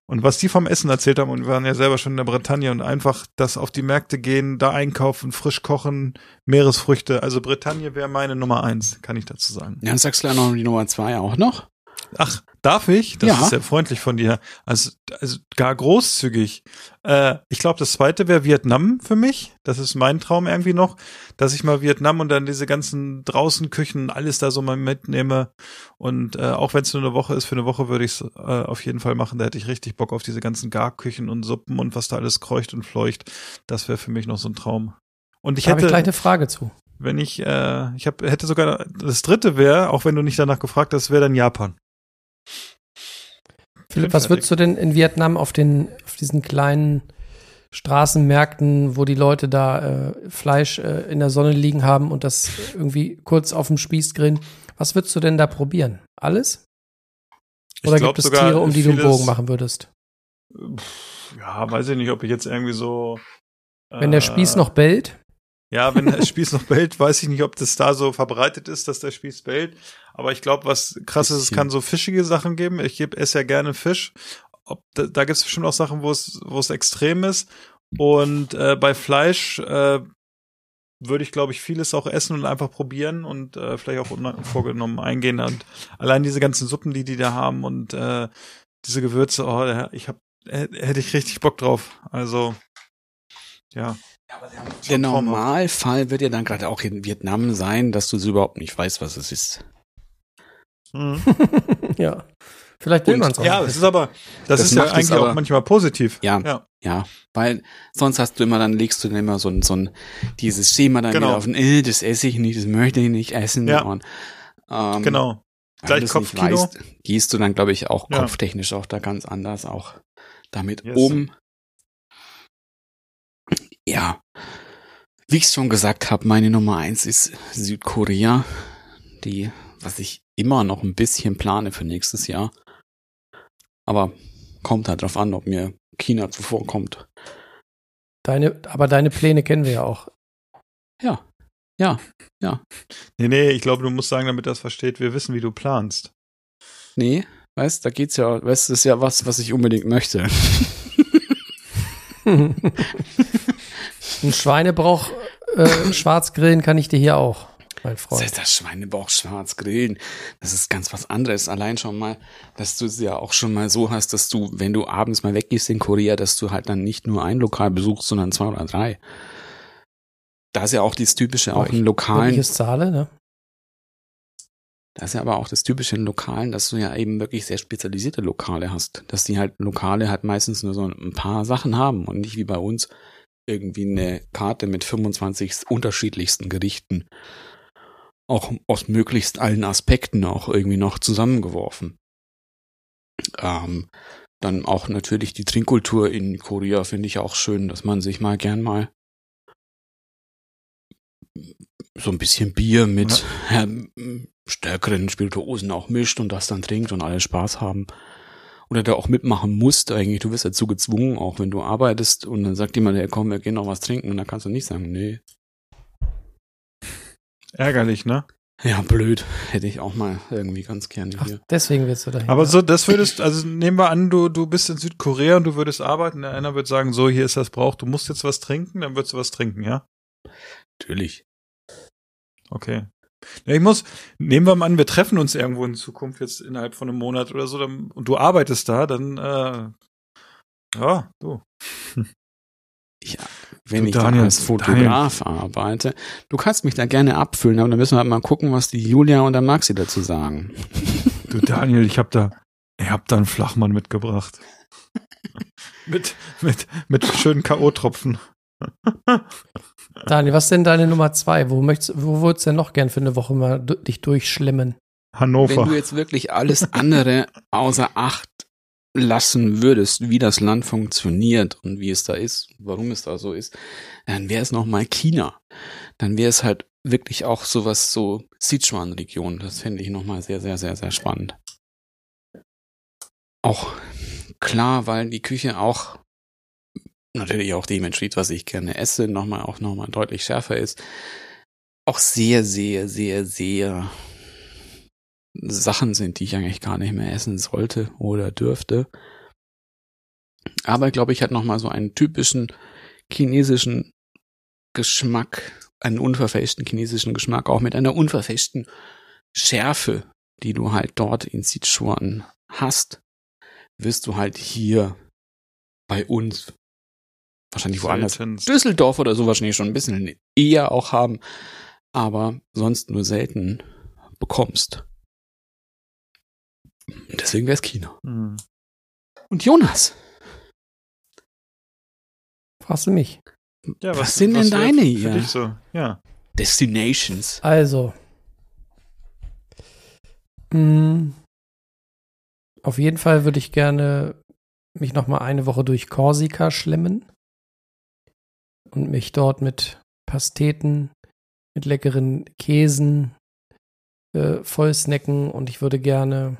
[SPEAKER 2] Und was die vom Essen erzählt haben, und wir waren ja selber schon in der Bretagne und einfach das auf die Märkte gehen, da einkaufen, frisch kochen, Meeresfrüchte. Also Bretagne wäre meine Nummer eins, kann ich dazu sagen.
[SPEAKER 1] Ja, dann sagst du noch die Nummer zwei auch noch.
[SPEAKER 2] Ach, darf ich? Das
[SPEAKER 1] Ja.
[SPEAKER 2] ist sehr freundlich von dir. Also, also gar großzügig. Äh, ich glaube, das zweite wäre Vietnam für mich. Das ist mein Traum irgendwie noch, dass ich mal Vietnam und dann diese ganzen Draußenküchen, alles da so mal mitnehme. Und äh, auch wenn es nur eine Woche ist, für eine Woche würde ich es äh, auf jeden Fall machen. Da hätte ich richtig Bock auf diese ganzen Garküchen und Suppen und was da alles kreucht und fleucht. Das wäre für mich noch so ein Traum. Und ich
[SPEAKER 3] Da habe ich
[SPEAKER 2] hätte,
[SPEAKER 3] gleich eine Frage zu.
[SPEAKER 2] wenn ich, äh, ich hab, hätte sogar das dritte wäre, auch wenn du nicht danach gefragt hast, wäre dann Japan.
[SPEAKER 3] Philipp, was würdest du denn in Vietnam auf den, auf diesen kleinen Straßenmärkten, wo die Leute da äh, Fleisch äh, in der Sonne liegen haben und das irgendwie kurz auf dem Spieß grillen, was würdest du denn da probieren? Alles? Oder
[SPEAKER 2] glaub
[SPEAKER 3] gibt es Tiere, um die du einen Bogen machen würdest?
[SPEAKER 2] Ja, weiß ich nicht, ob ich jetzt irgendwie so.
[SPEAKER 3] Wenn der Spieß
[SPEAKER 2] äh,
[SPEAKER 3] noch bellt?
[SPEAKER 2] Ja, wenn der Spieß noch bellt, weiß ich nicht, ob das da so verbreitet ist, dass der Spieß bellt. Aber ich glaube, was krass ist, es kann so fischige Sachen geben. Ich geb, esse ja gerne Fisch. Ob, da da gibt es bestimmt auch Sachen, wo es, wo es extrem ist. Und äh, bei Fleisch äh, würde ich, glaube ich, vieles auch essen und einfach probieren und äh, vielleicht auch unvorgenommen eingehen. Und allein diese ganzen Suppen, die die da haben und äh, diese Gewürze, oh, ich hab, hätte ich richtig Bock drauf. Also, ja.
[SPEAKER 1] Der Normalfall wird ja dann gerade auch in Vietnam sein, dass du so überhaupt nicht weißt, was es ist.
[SPEAKER 2] Mhm.
[SPEAKER 3] ja. Vielleicht will man es auch.
[SPEAKER 2] Ja, es ist aber, das,
[SPEAKER 1] Das
[SPEAKER 2] ist ja eigentlich
[SPEAKER 1] aber-
[SPEAKER 2] auch manchmal positiv.
[SPEAKER 1] Ja.
[SPEAKER 2] ja.
[SPEAKER 1] Ja, weil sonst hast du immer, dann legst du dann immer so ein, so ein dieses Schema dann
[SPEAKER 2] Genau.
[SPEAKER 1] wieder auf den, äh, das esse ich nicht, das möchte ich nicht essen.
[SPEAKER 2] Ja.
[SPEAKER 1] Und, ähm,
[SPEAKER 2] Genau. Gleich
[SPEAKER 1] du es nicht
[SPEAKER 2] Kopfkino.
[SPEAKER 1] weißt, gehst du dann, glaube ich, auch
[SPEAKER 2] Ja.
[SPEAKER 1] kopftechnisch auch da ganz anders auch damit
[SPEAKER 2] Yes.
[SPEAKER 1] um. Ja. Wie ich schon gesagt habe, meine Nummer eins ist Südkorea, die, was ich immer noch ein bisschen plane für nächstes Jahr. Aber kommt halt drauf an, ob mir China zuvorkommt.
[SPEAKER 3] Deine, aber deine Pläne kennen wir ja auch.
[SPEAKER 1] Ja, ja,
[SPEAKER 2] Nee, nee, ich glaube, du musst sagen, damit das versteht, wir wissen, wie du planst.
[SPEAKER 1] nee, weißt, da geht's ja, weißt, das ist ja was, was ich unbedingt möchte.
[SPEAKER 3] Ein Schweinebauch äh, schwarz grillen kann ich dir hier auch, mein
[SPEAKER 1] Das
[SPEAKER 3] Freund.
[SPEAKER 1] heißt, das Schweinebauch schwarz grillen, das ist ganz was anderes. Allein schon mal, dass du es ja auch schon mal so hast, dass du, wenn du abends mal weggehst in Korea, dass du halt dann nicht nur ein Lokal besuchst, sondern zwei oder drei. Da ist ja auch das Typische, auch in
[SPEAKER 3] ich
[SPEAKER 1] Lokalen,
[SPEAKER 3] es zahle, ne?
[SPEAKER 1] da ist ja aber auch das Typische in Lokalen, dass du ja eben wirklich sehr spezialisierte Lokale hast. Dass die halt Lokale halt meistens nur so ein paar Sachen haben und nicht wie bei uns irgendwie eine Karte mit 25 unterschiedlichsten Gerichten. Auch aus möglichst allen Aspekten auch irgendwie noch zusammengeworfen. Ähm, dann auch natürlich die Trinkkultur in Korea finde ich auch schön, dass man sich mal gern mal so ein bisschen Bier mit ähm, stärkeren Spirituosen auch mischt und das dann trinkt und alle Spaß haben. Oder da auch mitmachen musst eigentlich. Du wirst dazu gezwungen, auch wenn du arbeitest und dann sagt jemand, ja komm, wir gehen noch was trinken und dann kannst du nicht sagen, nee.
[SPEAKER 2] Ärgerlich, ne?
[SPEAKER 1] Ja, blöd. Hätte ich auch mal irgendwie ganz gerne
[SPEAKER 3] Ach,
[SPEAKER 1] hier.
[SPEAKER 3] deswegen willst du dahin.
[SPEAKER 2] Aber so, das würdest, also nehmen wir an, du, du bist in Südkorea und du würdest arbeiten, der einer würde sagen, so, hier ist das Brauch, du musst jetzt was trinken, dann würdest du was trinken, ja?
[SPEAKER 1] Natürlich.
[SPEAKER 2] Okay. Ich muss, nehmen wir mal an, wir treffen uns irgendwo in Zukunft jetzt innerhalb von einem Monat oder so, dann, und du arbeitest da, dann, äh, ja, du.
[SPEAKER 1] Ja, wenn
[SPEAKER 2] Du,
[SPEAKER 1] ich
[SPEAKER 2] Daniel,
[SPEAKER 1] da als Fotograf arbeite. Du kannst mich da gerne abfüllen, aber dann müssen wir halt mal gucken, was die Julia und der Maxi dazu sagen.
[SPEAKER 2] Du Daniel, ich hab da, ich hab da einen Flachmann mitgebracht. mit, mit, mit schönen K.O.-Tropfen.
[SPEAKER 3] Daniel, was ist denn deine Nummer zwei? Wo möchtest, wo würdest du denn noch gern für eine Woche mal dich durchschlemmen?
[SPEAKER 2] Hannover.
[SPEAKER 1] Wenn du jetzt wirklich alles andere außer Acht lassen würdest, wie das Land funktioniert und wie es da ist, warum es da so ist, dann wäre es nochmal China. Dann wäre es halt wirklich auch sowas so Sichuan-Region. Das fände ich nochmal sehr, sehr, sehr, sehr spannend. Auch klar, weil die Küche auch natürlich auch dem entspricht, was ich gerne esse, nochmal auch nochmal deutlich schärfer ist. Auch sehr, sehr, sehr, sehr Sachen sind, die ich eigentlich gar nicht mehr essen sollte oder dürfte. Aber glaube ich, hat nochmal so einen typischen chinesischen Geschmack, einen unverfälschten chinesischen Geschmack, auch mit einer unverfälschten Schärfe, die du halt dort in Sichuan hast, wirst du halt hier bei uns wahrscheinlich woanders
[SPEAKER 2] Seltenst.
[SPEAKER 1] Düsseldorf oder so wahrscheinlich schon ein bisschen eher auch haben, aber sonst nur selten bekommst. Deswegen wäre es China.
[SPEAKER 2] Hm.
[SPEAKER 1] Und Jonas,
[SPEAKER 3] Fragst du mich?
[SPEAKER 2] Ja,
[SPEAKER 1] Was sind denn
[SPEAKER 2] wär
[SPEAKER 1] deine
[SPEAKER 2] für
[SPEAKER 1] hier?
[SPEAKER 2] dich so? Ja.
[SPEAKER 1] Destinations.
[SPEAKER 3] Also. Mh, auf jeden Fall würde ich gerne mich noch mal eine Woche durch Korsika schlemmen und mich dort mit Pasteten, mit leckeren Käsen äh, voll snacken und ich würde gerne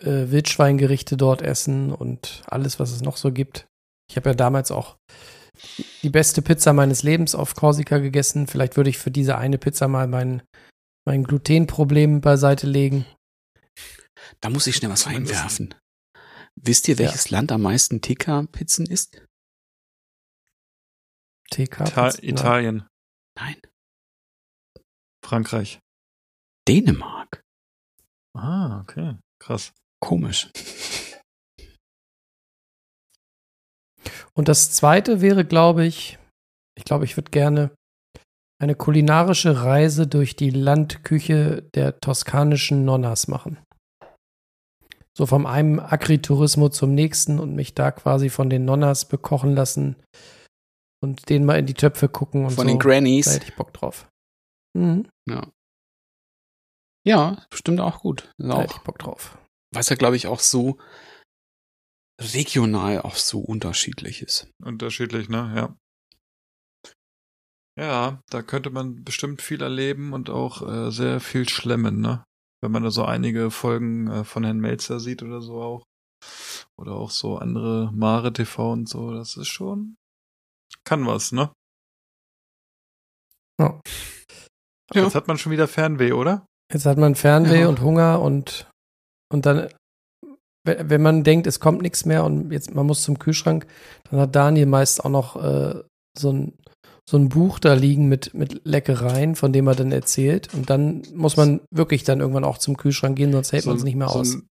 [SPEAKER 3] äh, Wildschweingerichte dort essen und alles, was es noch so gibt. Ich habe ja damals auch die beste Pizza meines Lebens auf Korsika gegessen. Vielleicht würde ich für diese eine Pizza mal mein, mein Glutenproblem beiseite legen.
[SPEAKER 1] Da muss ich schnell was einwerfen. Wisst ihr, welches Land am meisten TK-Pizzen isst?
[SPEAKER 3] TK.
[SPEAKER 2] Ita Italien,
[SPEAKER 1] Nein,
[SPEAKER 2] Frankreich.
[SPEAKER 1] Dänemark.
[SPEAKER 2] Ah, okay. Krass.
[SPEAKER 1] Komisch.
[SPEAKER 3] Und das zweite wäre, glaube ich, ich glaube, ich würde gerne eine kulinarische Reise durch die Landküche der toskanischen Nonnas machen. So vom einem Agriturismo zum nächsten und mich da quasi von den Nonnas bekochen lassen und denen mal in die Töpfe gucken und
[SPEAKER 1] Von
[SPEAKER 3] so.
[SPEAKER 1] den Grannies.
[SPEAKER 3] Da hätte ich Bock drauf. Mhm.
[SPEAKER 1] Ja. Ja, bestimmt auch gut. Ist
[SPEAKER 3] Da hätte
[SPEAKER 1] auch,
[SPEAKER 3] ich Bock drauf.
[SPEAKER 1] was ja, glaube ich, auch so regional auch so unterschiedlich ist.
[SPEAKER 2] Unterschiedlich, ne? Ja. Ja, da könnte man bestimmt viel erleben und auch äh, sehr viel schlemmen, ne? Wenn man da so einige Folgen äh, von Herrn Melzer sieht oder so auch. Oder auch so andere Mare TV und so, das ist schon. Kann was, ne?
[SPEAKER 3] Ja.
[SPEAKER 2] Aber
[SPEAKER 1] Ja.
[SPEAKER 2] Jetzt hat man schon wieder Fernweh, oder?
[SPEAKER 3] Jetzt hat man Fernweh
[SPEAKER 1] Ja.
[SPEAKER 3] und Hunger und, und dann, we- wenn man denkt, es kommt nichts mehr und jetzt man muss zum Kühlschrank, dann hat Daniel meist auch noch äh, so, ein, so ein Buch da liegen mit, mit Leckereien, von dem er dann erzählt. Und dann muss man wirklich dann irgendwann auch zum Kühlschrank gehen, sonst hält
[SPEAKER 2] So
[SPEAKER 3] man es nicht mehr
[SPEAKER 2] so
[SPEAKER 3] aus.
[SPEAKER 2] Ein,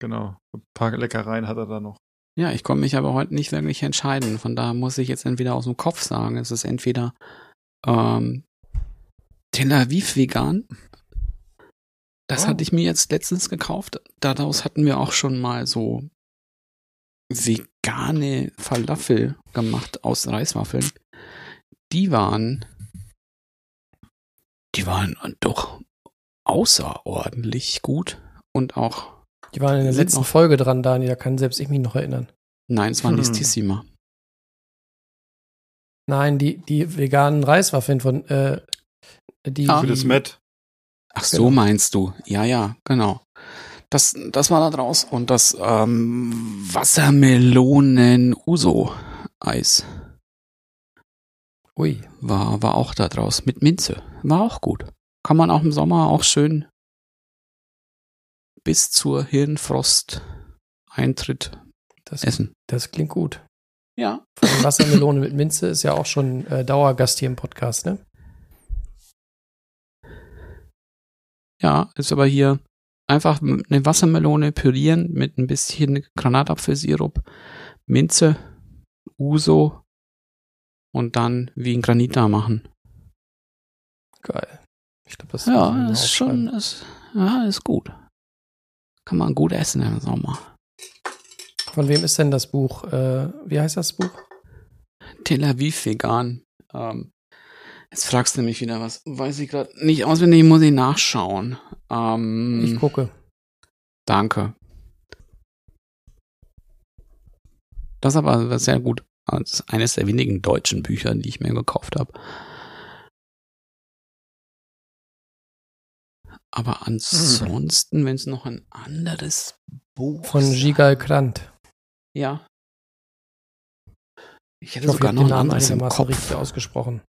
[SPEAKER 2] genau. Ein paar Leckereien hat er da noch.
[SPEAKER 1] Ja, ich konnte mich aber heute nicht wirklich entscheiden. Von daher muss ich jetzt entweder aus dem Kopf sagen, es ist entweder ähm, Tel Aviv vegan. Das
[SPEAKER 2] Oh.
[SPEAKER 1] hatte ich mir jetzt letztens gekauft. Daraus hatten wir auch schon mal so vegane Falafel gemacht aus Reiswaffeln. Die waren, die waren doch außerordentlich gut und auch,
[SPEAKER 3] Die waren in der letzten
[SPEAKER 1] noch-
[SPEAKER 3] Folge dran, Daniel, da kann selbst ich mich noch erinnern.
[SPEAKER 1] nein, es waren
[SPEAKER 2] Hm.
[SPEAKER 1] Listissima.
[SPEAKER 3] Nein, die, die veganen Reiswaffeln von, äh, die,
[SPEAKER 1] Ah.
[SPEAKER 2] Für das
[SPEAKER 3] die,
[SPEAKER 2] Met.
[SPEAKER 1] Ach so
[SPEAKER 3] Genau.
[SPEAKER 1] meinst du? Ja, ja, genau. Das, das war da draus und das ähm, Wassermelonen-Uso-Eis
[SPEAKER 3] ui,
[SPEAKER 1] war, war auch da draus mit Minze. War auch gut. Kann man auch im Sommer auch schön bis zur Hirnfrost-Eintritt
[SPEAKER 3] das,
[SPEAKER 1] essen.
[SPEAKER 3] das klingt gut.
[SPEAKER 1] Ja.
[SPEAKER 3] Wassermelone mit Minze ist ja auch schon äh, Dauergast hier im Podcast, ne?
[SPEAKER 1] Ja, ist aber hier einfach eine Wassermelone pürieren mit ein bisschen Granatapfelsirup, Minze, Uso und dann wie ein Granita machen.
[SPEAKER 3] Geil. Ich glaube, das
[SPEAKER 1] Ja, ist schon, ist, ja, ist gut. Kann man gut essen im Sommer.
[SPEAKER 3] Von wem ist denn das Buch? Äh, wie heißt das Buch?
[SPEAKER 1] Tel Aviv vegan. Ähm, jetzt fragst du mich wieder was. Weiß ich gerade nicht auswendig, muss ich nachschauen. Ähm,
[SPEAKER 3] Ich gucke.
[SPEAKER 1] Danke. Das ist aber sehr gut. Das ist eines der wenigen deutschen Bücher, die ich mir gekauft habe. Aber ansonsten, wenn es noch ein anderes Buch
[SPEAKER 3] Von Gigal Krant.
[SPEAKER 1] Ja. Ich
[SPEAKER 3] Ich
[SPEAKER 1] hätte
[SPEAKER 3] hoffe, ich
[SPEAKER 1] sogar
[SPEAKER 3] habe
[SPEAKER 1] noch ein
[SPEAKER 3] Namen
[SPEAKER 1] anderes im Kopf.
[SPEAKER 3] richtig ausgesprochen.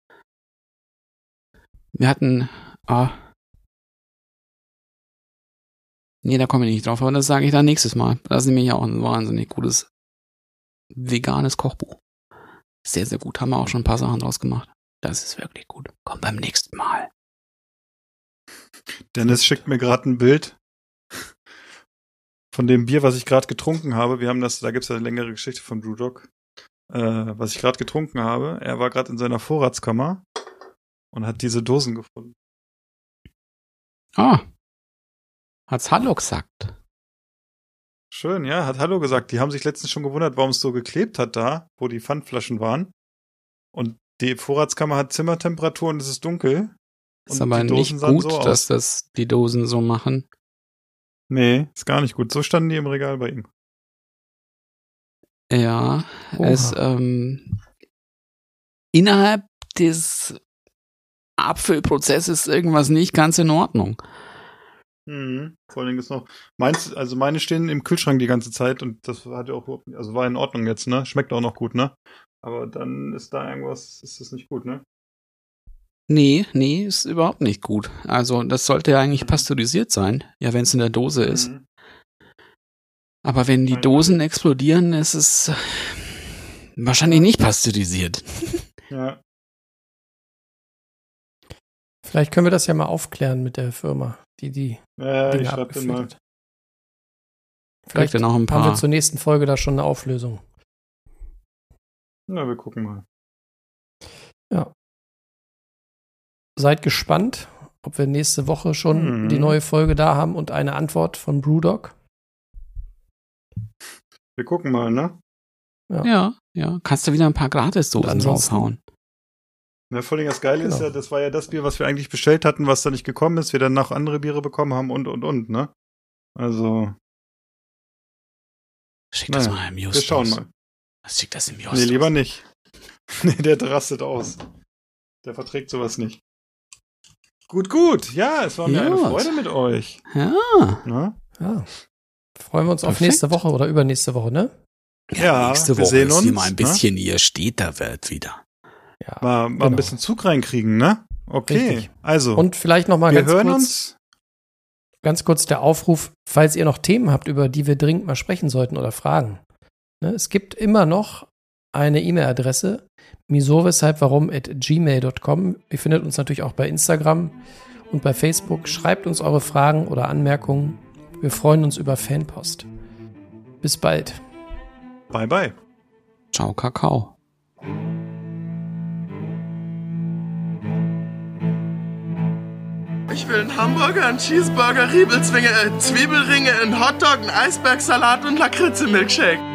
[SPEAKER 1] Wir hatten, ah, nee, da komme ich nicht drauf, aber das sage ich dann nächstes Mal. Das ist nämlich auch ein wahnsinnig gutes veganes Kochbuch. Sehr, sehr gut. Haben wir auch schon ein paar Sachen draus gemacht. Das ist wirklich gut. Kommt beim nächsten Mal.
[SPEAKER 2] Dennis schickt mir gerade ein Bild von dem Bier, was ich gerade getrunken habe. Wir haben das, da gibt's ja eine längere Geschichte von Brewdog, äh, was ich gerade getrunken habe. Er war gerade in seiner Vorratskammer und hat diese Dosen gefunden.
[SPEAKER 1] Ah. Hat's Hallo gesagt.
[SPEAKER 2] Schön, ja, hat Hallo gesagt. Die haben sich letztens schon gewundert, warum es so geklebt hat da, wo die Pfandflaschen waren. Und die Vorratskammer hat Zimmertemperatur und es ist dunkel.
[SPEAKER 1] Ist aber nicht gut,
[SPEAKER 2] so
[SPEAKER 1] dass das die Dosen so machen.
[SPEAKER 2] Nee, ist gar nicht gut. So standen die im Regal bei ihm.
[SPEAKER 1] Ja,
[SPEAKER 3] Oha.
[SPEAKER 1] es ähm, innerhalb des Apfelprozesses irgendwas nicht ganz in Ordnung.
[SPEAKER 2] Mhm. Vor allen Dingen ist noch. Meins, also meine stehen im Kühlschrank die ganze Zeit und das hat ja auch also war in Ordnung jetzt, ne? Schmeckt auch noch gut, ne? Aber dann ist da irgendwas, ist das nicht gut, ne?
[SPEAKER 1] Nee, nee, ist überhaupt nicht gut. Also das sollte ja eigentlich pasteurisiert sein, ja, wenn es in der Dose ist.
[SPEAKER 2] Mhm.
[SPEAKER 1] Aber wenn die Dosen explodieren, ist es äh, wahrscheinlich nicht pasteurisiert.
[SPEAKER 2] Ja.
[SPEAKER 3] Vielleicht können wir das ja mal aufklären mit der Firma, die die
[SPEAKER 2] Ja, ich
[SPEAKER 3] Dinge
[SPEAKER 2] schreib den mal.
[SPEAKER 3] hat.
[SPEAKER 1] Vielleicht ja noch ein
[SPEAKER 3] haben
[SPEAKER 1] paar.
[SPEAKER 3] wir zur nächsten Folge da schon eine Auflösung.
[SPEAKER 2] Na, wir gucken mal.
[SPEAKER 3] Seid gespannt, ob wir nächste Woche schon
[SPEAKER 2] Mhm.
[SPEAKER 3] die neue Folge da haben und eine Antwort von Brewdog.
[SPEAKER 2] Wir gucken mal, ne?
[SPEAKER 1] Ja, ja. Kannst du wieder ein paar Gratisdosen
[SPEAKER 3] ansonsten-
[SPEAKER 1] raushauen.
[SPEAKER 2] Ja, vor allem das Geile ist
[SPEAKER 3] Genau.
[SPEAKER 2] ja, das war ja das Bier, was wir eigentlich bestellt hatten, was da nicht gekommen ist, wir dann noch andere Biere bekommen haben und und und, ne? Also,
[SPEAKER 1] Schick das
[SPEAKER 2] Naja,
[SPEAKER 1] mal im
[SPEAKER 2] wir
[SPEAKER 1] Justus.
[SPEAKER 2] schauen mal.
[SPEAKER 1] Schick das im Justus.
[SPEAKER 2] Nee, lieber nicht. nee, der rastet aus. Der verträgt sowas nicht. Gut, gut. Ja, es war mir eine
[SPEAKER 1] Gut.
[SPEAKER 2] Freude mit euch.
[SPEAKER 1] Ja.
[SPEAKER 2] Ne?
[SPEAKER 3] Ja. Freuen wir uns auf
[SPEAKER 1] Perfekt.
[SPEAKER 3] nächste Woche oder übernächste Woche, ne?
[SPEAKER 2] Ja,
[SPEAKER 1] nächste
[SPEAKER 2] wir
[SPEAKER 1] Woche
[SPEAKER 2] sehen
[SPEAKER 1] ist hier
[SPEAKER 2] uns,
[SPEAKER 1] mal ein
[SPEAKER 2] ne?
[SPEAKER 1] bisschen hier steter wird wieder.
[SPEAKER 3] Ja.
[SPEAKER 2] Mal, mal
[SPEAKER 3] Genau.
[SPEAKER 2] ein bisschen Zug reinkriegen, ne? Okay.
[SPEAKER 3] Richtig.
[SPEAKER 2] Also,
[SPEAKER 3] Und vielleicht noch mal
[SPEAKER 2] wir
[SPEAKER 3] ganz
[SPEAKER 2] hören
[SPEAKER 3] kurz,
[SPEAKER 2] uns.
[SPEAKER 3] ganz kurz der Aufruf, falls ihr noch Themen habt, über die wir dringend mal sprechen sollten oder Fragen. Ne, es gibt immer noch eine E-Mail-Adresse, miso weshalb warum at gmail.com. Ihr findet uns natürlich auch bei Instagram und bei Facebook. Schreibt uns eure Fragen oder Anmerkungen. Wir freuen uns über Fanpost. Bis bald.
[SPEAKER 2] Bye, bye.
[SPEAKER 1] Ciao, Kakao.
[SPEAKER 4] Ich will einen Hamburger, einen Cheeseburger, Riebelzwinge, äh, Zwiebelringe, einen Hotdog, einen Eisbergsalat und Lakritze-Milkshake.